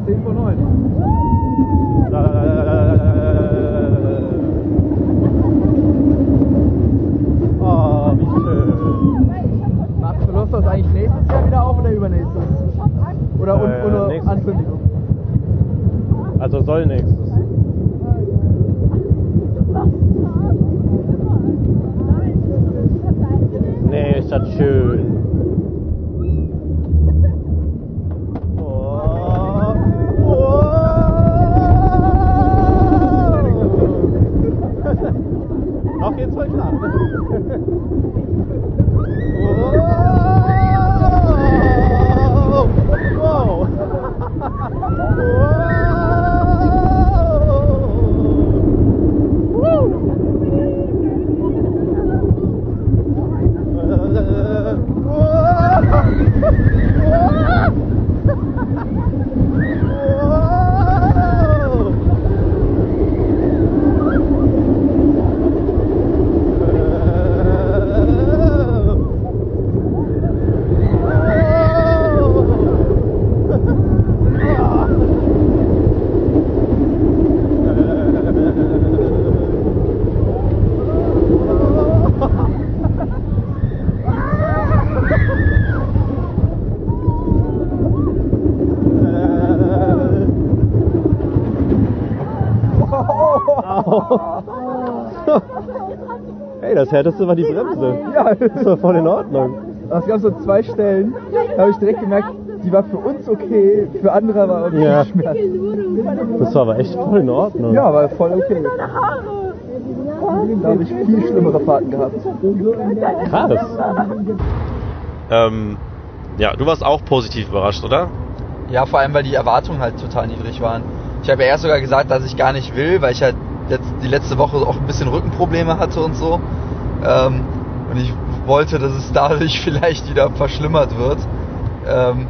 10 vor 9. Oh, wie schön. Macht Verlust das eigentlich nächstes Jahr wieder auf oder übernächstes? Oder un Äh, ohne. Ankündigung? Also soll nächstes. Nee, ist das schön. Oh. Noch das härteste war die Bremse. Ja, Das war voll in Ordnung. es gab so zwei Stellen, da habe ich direkt gemerkt, die war für uns okay, für andere war irgendwie Ja. Schmerz. Das war aber echt voll in Ordnung. Ja, war voll okay. Da habe ich viel schlimmere Fahrten gehabt. Krass. Ähm, ja, du warst auch positiv überrascht, oder? Ja, vor allem, weil die Erwartungen halt total niedrig waren. Ich habe ja erst sogar gesagt, dass ich gar nicht will, weil ich halt letzt, die letzte Woche auch ein bisschen Rückenprobleme hatte und so. Ähm, und ich wollte, dass es dadurch vielleicht wieder verschlimmert wird. Ähm,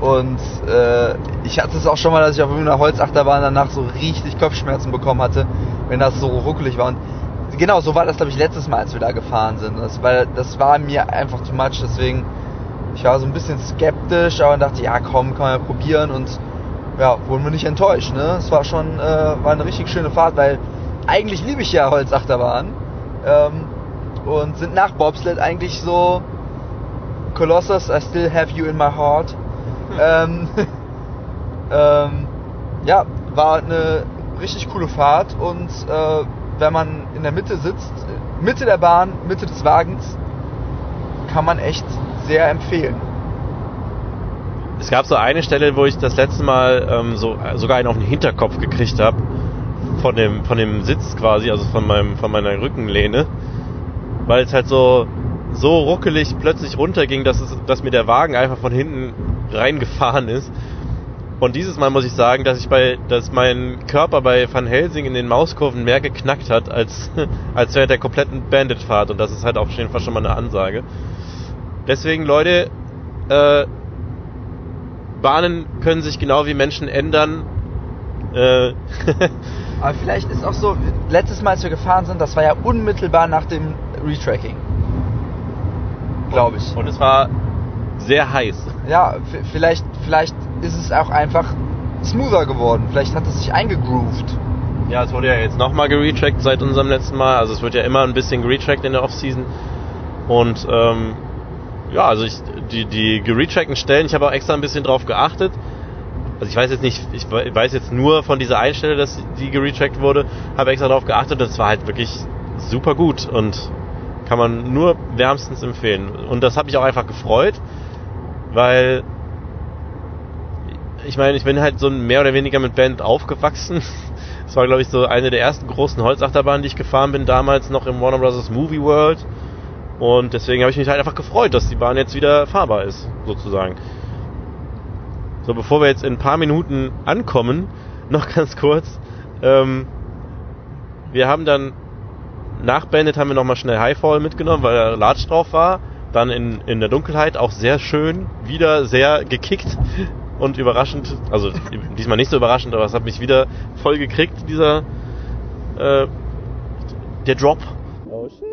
und äh, ich hatte es auch schon mal, dass ich auf irgendeiner Holzachterbahn danach so richtig Kopfschmerzen bekommen hatte, wenn das so ruckelig war. Und genau, so war das, glaube ich, letztes Mal, als wir da gefahren sind. Das, weil, das war mir einfach too much, deswegen ich war so ein bisschen skeptisch, aber dachte, ja komm, kann man ja probieren und ja, wurden wir nicht enttäuscht. Ne? Es war schon äh, war eine richtig schöne Fahrt, weil eigentlich liebe ich ja Holzachterbahn ähm, und sind nach Bobsled eigentlich so Colossus, I still have you in my heart. ähm, ähm, ja, war eine richtig coole Fahrt und äh, wenn man in der Mitte sitzt, Mitte der Bahn, Mitte des Wagens, kann man echt sehr empfehlen. Es gab so eine Stelle, wo ich das letzte Mal ähm, so sogar einen auf den Hinterkopf gekriegt habe von dem von dem Sitz quasi, also von meinem von meiner Rückenlehne, weil es halt so so ruckelig plötzlich runterging, dass es dass mir der Wagen einfach von hinten reingefahren ist. Und dieses Mal muss ich sagen, dass ich bei dass mein Körper bei Van Helsing in den Mauskurven mehr geknackt hat als als während der kompletten Bandit-Fahrt und das ist halt auf jeden Fall schon mal eine Ansage. Deswegen Leute, äh, Bahnen können sich genau wie Menschen ändern. Äh, Aber vielleicht ist auch so, letztes Mal, als wir gefahren sind, das war ja unmittelbar nach dem Retracking. Glaube ich. und es war sehr heiß. Ja, vielleicht, vielleicht ist es auch einfach smoother geworden. Vielleicht hat es sich eingegroovt. Ja, es wurde ja jetzt nochmal geretrackt seit unserem letzten Mal. Also es wird ja immer ein bisschen geretrackt in der Offseason. Und ähm, ja, also ich, die, die geretrackten Stellen, ich habe auch extra ein bisschen drauf geachtet. Also ich weiß jetzt nicht, ich we- weiß jetzt nur von dieser einen Stelle, dass die geretrackt wurde, habe extra drauf geachtet und es war halt wirklich super gut und kann man nur wärmstens empfehlen. Und das hat mich auch einfach gefreut, weil ich meine, ich bin halt so mehr oder weniger mit Band aufgewachsen. Das war, glaube ich, so eine der ersten großen Holzachterbahnen, die ich gefahren bin, damals noch im Warner Bros. Movie World. Und deswegen habe ich mich halt einfach gefreut, dass die Bahn jetzt wieder fahrbar ist, sozusagen. So, bevor wir jetzt in ein paar Minuten ankommen, noch ganz kurz. Ähm, wir haben dann nach Bandit haben wir nochmal schnell Highfall mitgenommen, weil da Latsch drauf war. Dann in, in der Dunkelheit auch sehr schön, wieder sehr gekickt und überraschend. Also diesmal nicht so überraschend, aber es hat mich wieder voll gekriegt, dieser äh, der Drop. Oh shit.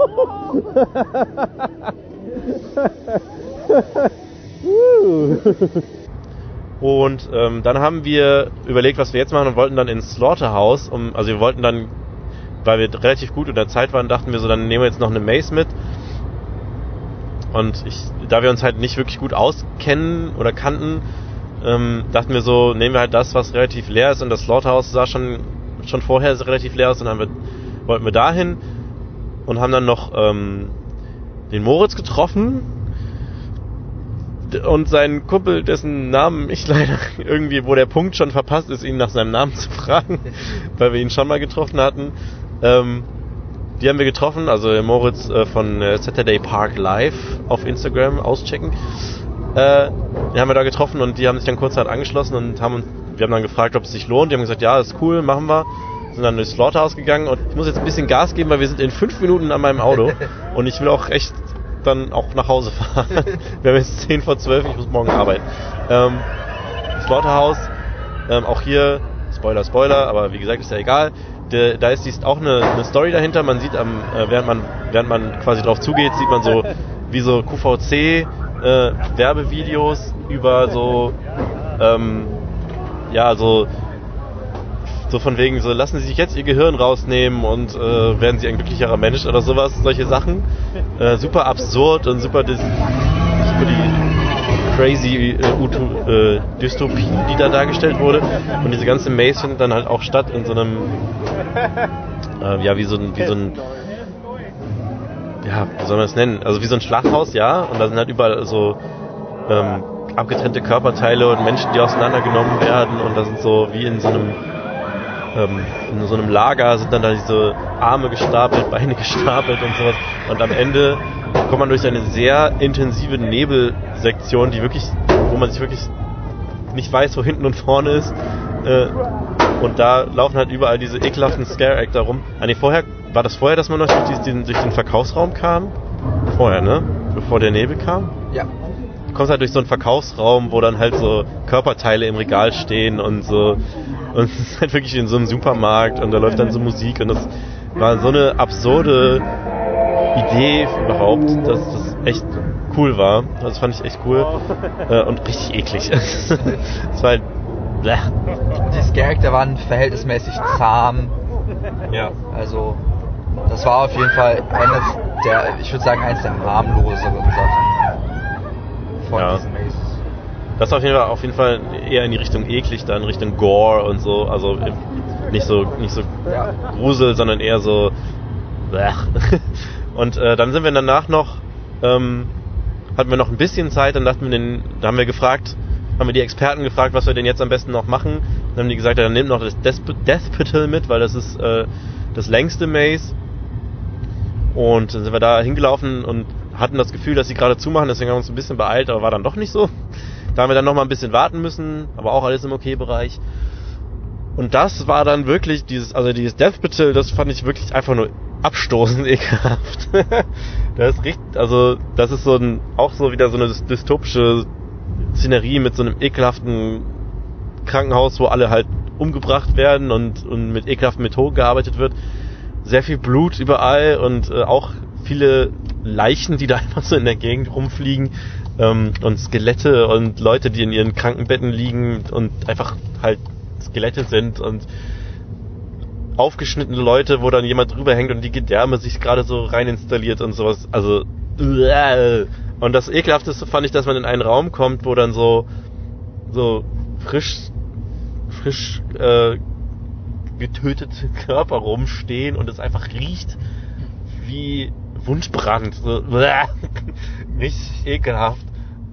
Und ähm, dann haben wir überlegt, was wir jetzt machen und wollten dann ins Slaughterhouse. Um, also wir wollten dann, weil wir relativ gut in der Zeit waren, dachten wir so, dann nehmen wir jetzt noch eine Maze mit. Und ich, da wir uns halt nicht wirklich gut auskennen oder kannten, ähm, dachten wir so, nehmen wir halt das, was relativ leer ist. Und das Slaughterhouse sah schon, schon vorher relativ leer aus. Und dann haben wir, wollten wir dahin und haben dann noch ähm, den Moritz getroffen, und sein Kumpel, dessen Namen ich leider irgendwie, wo der Punkt schon verpasst ist, ihn nach seinem Namen zu fragen, weil wir ihn schon mal getroffen hatten. Ähm, die haben wir getroffen, also Moritz äh, von äh, Saturday Park Live auf Instagram auschecken. Äh, die haben wir da getroffen und die haben sich dann kurz halt angeschlossen und haben wir haben dann gefragt, ob es sich lohnt. Die haben gesagt, ja, ist cool, machen wir. Sind dann durchs Slaughterhouse gegangen und ich muss jetzt ein bisschen Gas geben, weil wir sind in fünf Minuten an meinem Auto und ich will auch echt dann auch nach Hause fahren. Wir haben jetzt 10 vor 12, ich muss morgen arbeiten. Ähm, Slaughterhouse, ähm, auch hier, Spoiler, Spoiler, aber wie gesagt, ist ja egal. Der, da ist dies auch eine, eine Story dahinter. Man sieht, am, äh, während, man, während man quasi drauf zugeht, sieht man so, wie so QVC äh, Werbevideos über so, ähm, ja, so so von wegen, so lassen Sie sich jetzt Ihr Gehirn rausnehmen und äh, werden Sie ein glücklicherer Mensch oder sowas, solche Sachen. Äh, super absurd und super, dis super die crazy äh, äh, Dystopie, die da dargestellt wurde. Und diese ganze Maze findet dann halt auch statt in so einem, äh, ja, wie so ein, wie so ein, ja, wie soll man das nennen? Also wie so ein Schlachthaus, ja. Und da sind halt überall so ähm, abgetrennte Körperteile und Menschen, die auseinandergenommen werden. Und da sind so wie in so einem ähm, in so einem Lager sind dann da diese Arme gestapelt, Beine gestapelt und sowas. Und am Ende kommt man durch eine sehr intensive Nebelsektion, die wirklich, wo man sich wirklich nicht weiß, wo hinten und vorne ist. Äh, und da laufen halt überall diese ekelhaften Scare-Actor rum. Ah, nee, vorher, war das vorher, dass man durch den, durch den Verkaufsraum kam? Vorher, ne? Bevor der Nebel kam? Ja. Du kommst halt durch so einen Verkaufsraum, wo dann halt so Körperteile im Regal stehen und so. Und es ist halt wirklich in so einem Supermarkt und da läuft dann so Musik und das war so eine absurde Idee überhaupt, dass das echt cool war. Das fand ich echt cool. Äh, und richtig eklig. Es war halt. Bleh. Die Charakter waren verhältnismäßig zahm. Ja. Also, das war auf jeden Fall eines der, ich würde sagen, eines der harmloseren Sachen von Ja. diesen Mazes. Das ist auf jeden Fall auf jeden Fall eher in die Richtung eklig, da in Richtung Gore und so. Also nicht so nicht so Ja. Grusel, sondern eher so. Und äh, dann sind wir danach noch, ähm, hatten wir noch ein bisschen Zeit, dann dachten wir den, da haben wir gefragt, haben wir die Experten gefragt, was wir denn jetzt am besten noch machen. Dann haben die gesagt, ja, dann nehmt noch das Death Deathpital mit, weil das ist äh, das längste Maze. Und dann sind wir da hingelaufen und hatten das Gefühl, dass sie gerade zumachen, deswegen haben wir uns ein bisschen beeilt, aber war dann doch nicht so. Da haben wir dann noch mal ein bisschen warten müssen, aber auch alles im Okay-Bereich. Und das war dann wirklich dieses, also dieses Death Battle, das fand ich wirklich einfach nur abstoßend ekelhaft. das ist richtig, also das ist so ein, auch so wieder so eine dystopische Szenerie mit so einem ekelhaften Krankenhaus, wo alle halt umgebracht werden und, und mit ekelhaften Methoden gearbeitet wird. Sehr viel Blut überall und äh, auch viele Leichen, die da einfach so in der Gegend rumfliegen ähm, und Skelette und Leute, die in ihren Krankenbetten liegen und einfach halt Skelette sind und aufgeschnittene Leute, wo dann jemand drüber hängt und die Gedärme sich gerade so rein installiert und sowas. Also uäh. und das ekelhafteste fand ich, dass man in einen Raum kommt, wo dann so so frisch frisch äh, getötete Körper rumstehen und es einfach riecht wie Wunschbrand. So. Richtig ekelhaft.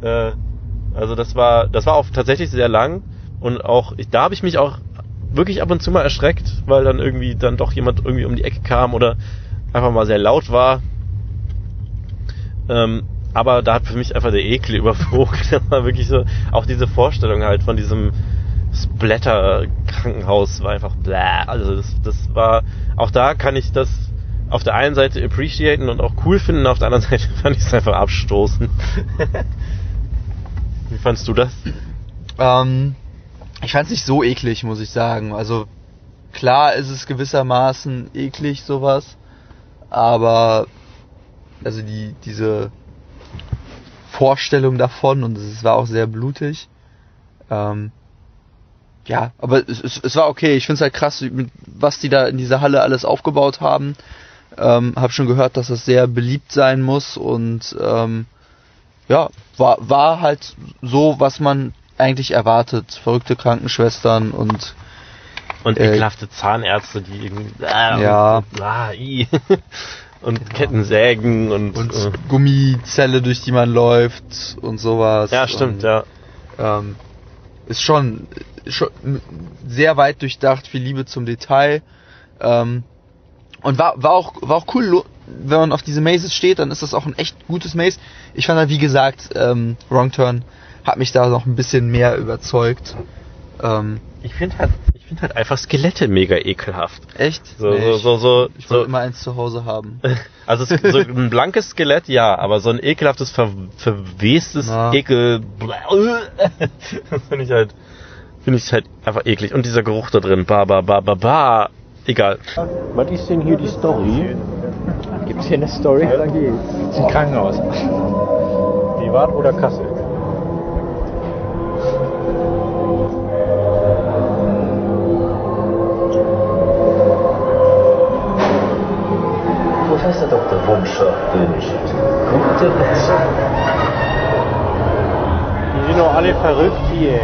Äh, also das war das war auch tatsächlich sehr lang und auch ich, da habe ich mich auch wirklich ab und zu mal erschreckt, weil dann irgendwie dann doch jemand irgendwie um die Ecke kam oder einfach mal sehr laut war. Ähm, aber da hat für mich einfach der Ekel überwogen. Das war wirklich so, auch diese Vorstellung halt von diesem Splatter-Krankenhaus war einfach bläh. Also das, das war, auch da kann ich das auf der einen Seite appreciaten und auch cool finden, auf der anderen Seite fand ich es einfach abstoßen. Wie fandst du das? Ähm, ich fand es nicht so eklig, muss ich sagen. Also klar ist es gewissermaßen eklig sowas, aber also die diese Vorstellung davon und es war auch sehr blutig. Ähm, ja, aber es, es, es war okay. Ich finde es halt krass, was die da in dieser Halle alles aufgebaut haben. Ähm, hab schon gehört, dass das sehr beliebt sein muss und ähm, ja, war, war halt so, was man eigentlich erwartet. Verrückte Krankenschwestern und Und Äh, ekelhafte Zahnärzte, die irgendwie. Äh, Ja. Und, ah, i. und Kettensägen und. und äh, Gummizelle, durch die man läuft und sowas. ja, stimmt, und, ja. Ähm, ist schon, schon sehr weit durchdacht, viel Liebe zum Detail. Ähm, und war, war auch, war auch cool, wenn man auf diese Mazes steht, dann ist das auch ein echt gutes Maze. Ich fand halt, wie gesagt, ähm, Wrong Turn hat mich da noch ein bisschen mehr überzeugt. Ähm, Ich finde halt, ich finde halt einfach Skelette mega ekelhaft. echt? So, Nee, so, so, so, Ich, wollte so immer eins zu Hause haben. Also so ein blankes Skelett, ja, aber so ein ekelhaftes, ver, verwestes Ja. Ekel. Finde ich halt, finde ich halt einfach eklig. Und dieser Geruch da drin, ba, ba, ba, ba, ba. Egal. Was ist denn hier die Story? Gibt es hier eine Story? Ja, da geht's. Das ist ein Krankenhaus. Privat oder Kassel? Professor Dr. Wumscher wünscht gute Besserung. verrückt hier.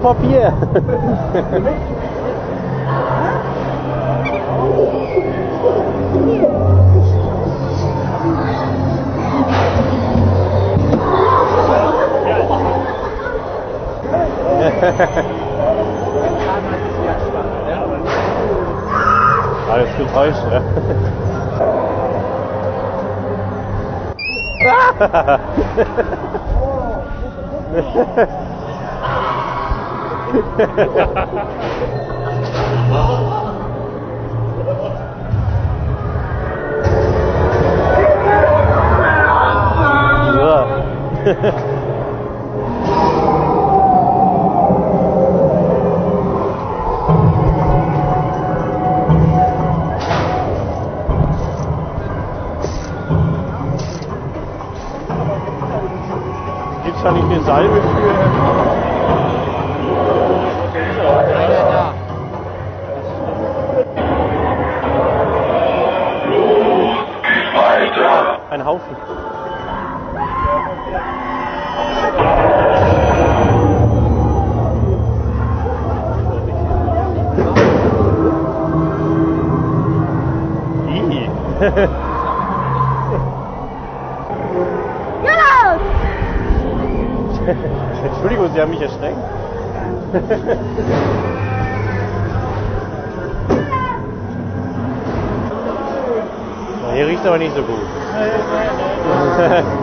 Ist das Klopapier? Alles getäuscht, ja. Ja. Gibt's da nicht eine Salbe für? Ein Haufen. Entschuldigung, Sie haben mich erschreckt. hier riecht aber nicht so gut. Eieiei.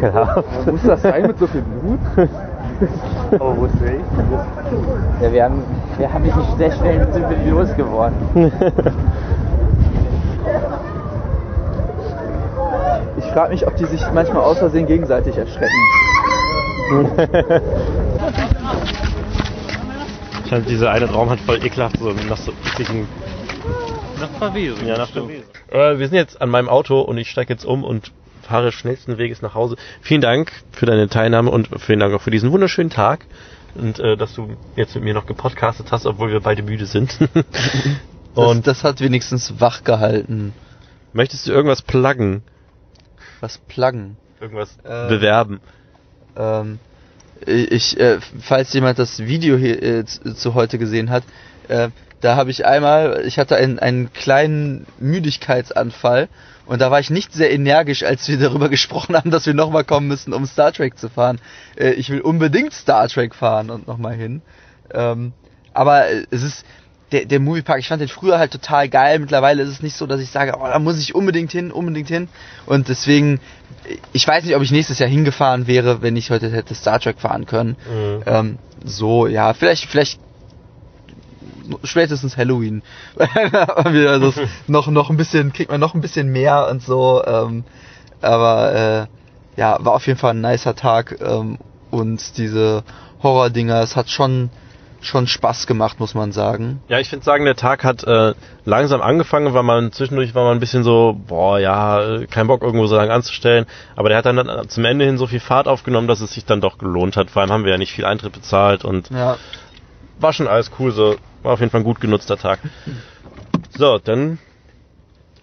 Ja ekelhaft. Muss das sein mit so viel Blut? Oh, wo ist der? Ja, wir haben, wir haben mich sehr schnell sind wir losgeworden. Ich frage mich, ob die sich manchmal aus Versehen gegenseitig erschrecken. Scheint dieser eine Raum hat voll ekelhaft so nach so ekligen Nach Verwesung. Ja, nach äh, Wir sind jetzt an meinem Auto und ich steige jetzt um und fahre schnellsten Weges nach Hause. Vielen Dank für deine Teilnahme und vielen Dank auch für diesen wunderschönen Tag und äh, dass du jetzt mit mir noch gepodcastet hast, obwohl wir beide müde sind. Und und das hat wenigstens wach gehalten. möchtest du irgendwas pluggen? Was pluggen? Irgendwas Äh, bewerben? Ähm, ich, äh, falls jemand das Video hier äh, zu, zu heute gesehen hat, äh, da habe ich einmal, ich hatte einen, einen kleinen Müdigkeitsanfall und da war ich nicht sehr energisch, als wir darüber gesprochen haben, dass wir nochmal kommen müssen, um Star Trek zu fahren. Äh, ich will unbedingt Star Trek fahren und nochmal hin. Ähm, aber äh, es ist, der, der Moviepark, ich fand den früher halt total geil. Mittlerweile ist es nicht so, dass ich sage, oh, da muss ich unbedingt hin, unbedingt hin. Und deswegen, ich weiß nicht, ob ich nächstes Jahr hingefahren wäre, wenn ich heute hätte Star Trek fahren können. Mhm. Ähm, so, ja, vielleicht, vielleicht spätestens Halloween. Das noch, noch ein bisschen, kriegt man noch ein bisschen mehr und so. Ähm, aber äh, ja, war auf jeden Fall ein nicer Tag. Ähm, und diese Horror-Dinger, es hat schon, schon Spaß gemacht, muss man sagen. Ja, ich finde sagen, der Tag hat äh, langsam angefangen, weil man zwischendurch war man ein bisschen so, boah, ja, kein Bock irgendwo so lange anzustellen. Aber der hat dann äh, zum Ende hin so viel Fahrt aufgenommen, dass es sich dann doch gelohnt hat. Vor allem haben wir ja nicht viel Eintritt bezahlt und Ja. war schon alles cool. So war auf jeden Fall ein gut genutzter Tag. So, dann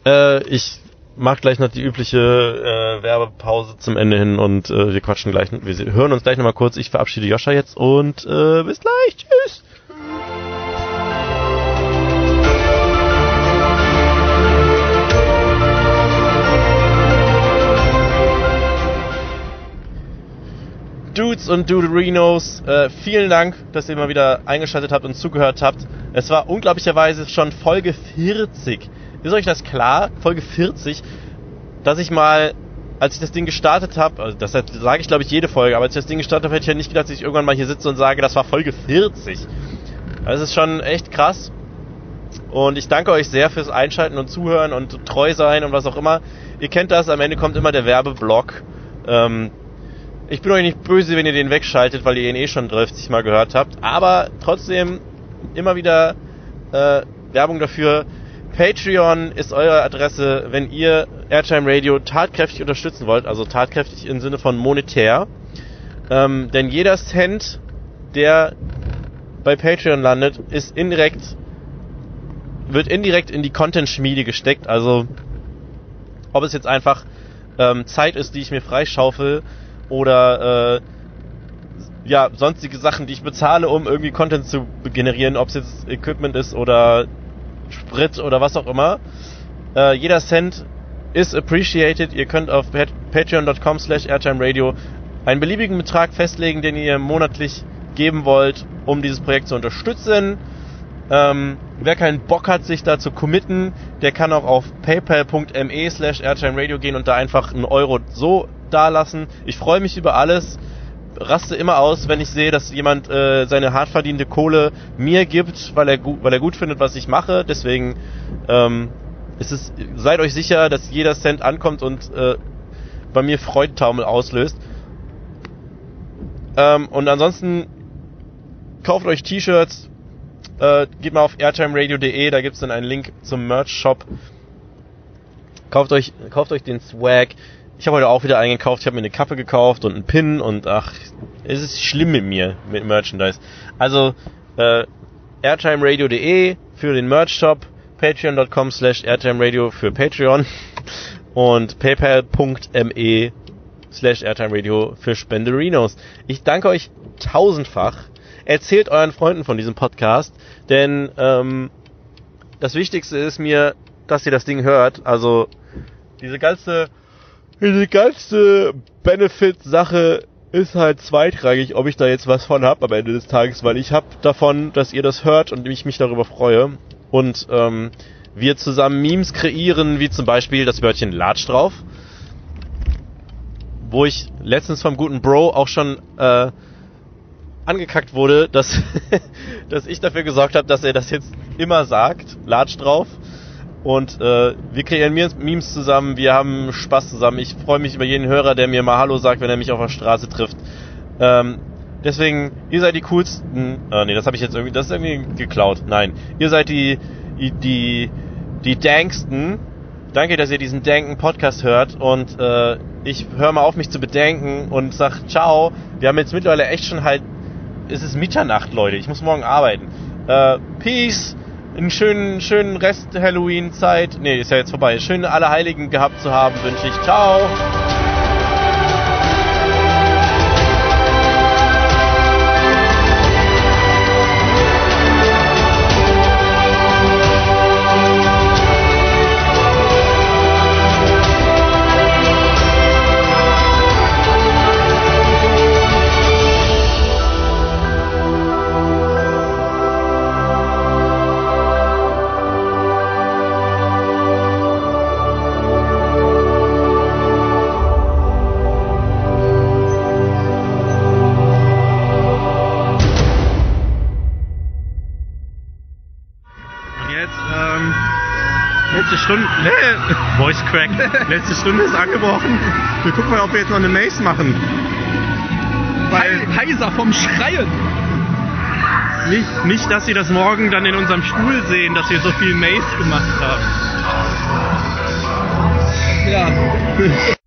äh, ich mach gleich noch die übliche äh, Werbepause zum Ende hin und äh, wir quatschen gleich. Wir hören uns gleich nochmal kurz. Ich verabschiede Joscha jetzt und äh, bis gleich. Tschüss. Dudes und Duderinos, äh, vielen Dank, dass ihr mal wieder eingeschaltet habt und zugehört habt. Es war unglaublicherweise schon Folge 40. Ist euch das klar? Folge 40, dass ich mal als ich das Ding gestartet habe, also das sage ich glaube ich jede Folge, aber als ich das Ding gestartet habe, hätte ich ja nicht gedacht, dass ich irgendwann mal hier sitze und sage, das war Folge 40. Das ist schon echt krass. Und ich danke euch sehr fürs Einschalten und Zuhören und treu sein und was auch immer. Ihr kennt das, am Ende kommt immer der Werbeblock. Ähm, ich bin euch nicht böse, wenn ihr den wegschaltet, weil ihr ihn eh schon 30 Mal gehört habt. Aber trotzdem immer wieder äh, Werbung dafür. Patreon ist eure Adresse, wenn ihr Airtime Radio tatkräftig unterstützen wollt, also tatkräftig im Sinne von monetär. Ähm, denn jeder Cent, der bei Patreon landet, ist indirekt, wird indirekt in die Content-Schmiede gesteckt. Also ob es jetzt einfach ähm, Zeit ist, die ich mir freischaufel oder äh, ja, sonstige Sachen, die ich bezahle, um irgendwie Content zu generieren, ob es jetzt Equipment ist oder Sprit oder was auch immer. Äh, jeder Cent ist appreciated. Ihr könnt auf patreon.com slash airtimeradio einen beliebigen Betrag festlegen, den ihr monatlich geben wollt, um dieses Projekt zu unterstützen. Ähm, wer keinen Bock hat, sich da zu committen, der kann auch auf paypal.me slash airtimeradio gehen und da einfach einen Euro so dalassen. Ich freue mich über alles raste immer aus, wenn ich sehe, dass jemand äh, seine hart verdiente Kohle mir gibt, weil er, weil er gut findet, was ich mache. Deswegen ähm, ist es, seid euch sicher, dass jeder Cent ankommt und äh, bei mir Freudentaumel auslöst. Ähm, und ansonsten kauft euch T-Shirts, äh, geht mal auf airtimeradio.de, da gibt's dann einen Link zum Merch-Shop. Kauft euch, kauft euch den Swag. Ich habe heute auch wieder eingekauft. Ich habe mir eine Kappe gekauft und einen Pin und ach, es ist schlimm mit mir, mit Merchandise. Also, äh, airtimeradio.de für den Merch-Shop, patreon.com slash airtimeradio für Patreon und paypal.me slash airtimeradio für Spenderinos. Ich danke euch tausendfach. Erzählt euren Freunden von diesem Podcast, denn ähm, das Wichtigste ist mir, dass ihr das Ding hört. Also diese ganze diese ganze Benefit-Sache ist halt zweitrangig, ob ich da jetzt was von hab am Ende des Tages, weil ich hab davon, dass ihr das hört und ich mich darüber freue. Und ähm, wir zusammen Memes kreieren, wie zum Beispiel das Wörtchen Latsch drauf. Wo ich letztens vom guten Bro auch schon äh, angekackt wurde, dass, dass ich dafür gesorgt habe, dass er das jetzt immer sagt, Latsch drauf. Und äh, wir kreieren Memes zusammen, wir haben Spaß zusammen. Ich freue mich über jeden Hörer, der mir mal Hallo sagt, wenn er mich auf der Straße trifft. Ähm, deswegen, ihr seid die coolsten. Äh, nee, das habe ich jetzt irgendwie, das ist irgendwie geklaut. Nein, ihr seid die, die, die, danksten. Danke, dass ihr diesen danken Podcast hört und äh, ich höre mal auf, mich zu bedenken und sag ciao. Wir haben jetzt mittlerweile echt schon halt, es ist Mitternacht, Leute. Ich muss morgen arbeiten. Äh, peace einen schönen, schönen Rest Halloween-Zeit. Nee, ist ja jetzt vorbei. Schöne Allerheiligen gehabt zu haben, wünsche ich. Ciao! Crack. Letzte Stunde ist angebrochen. Wir gucken mal, ob wir jetzt noch eine Maze machen. Weil heiser vom Schreien. Nicht, nicht, dass sie das morgen dann in unserem Stuhl sehen, dass wir so viel Maze gemacht haben. Ja.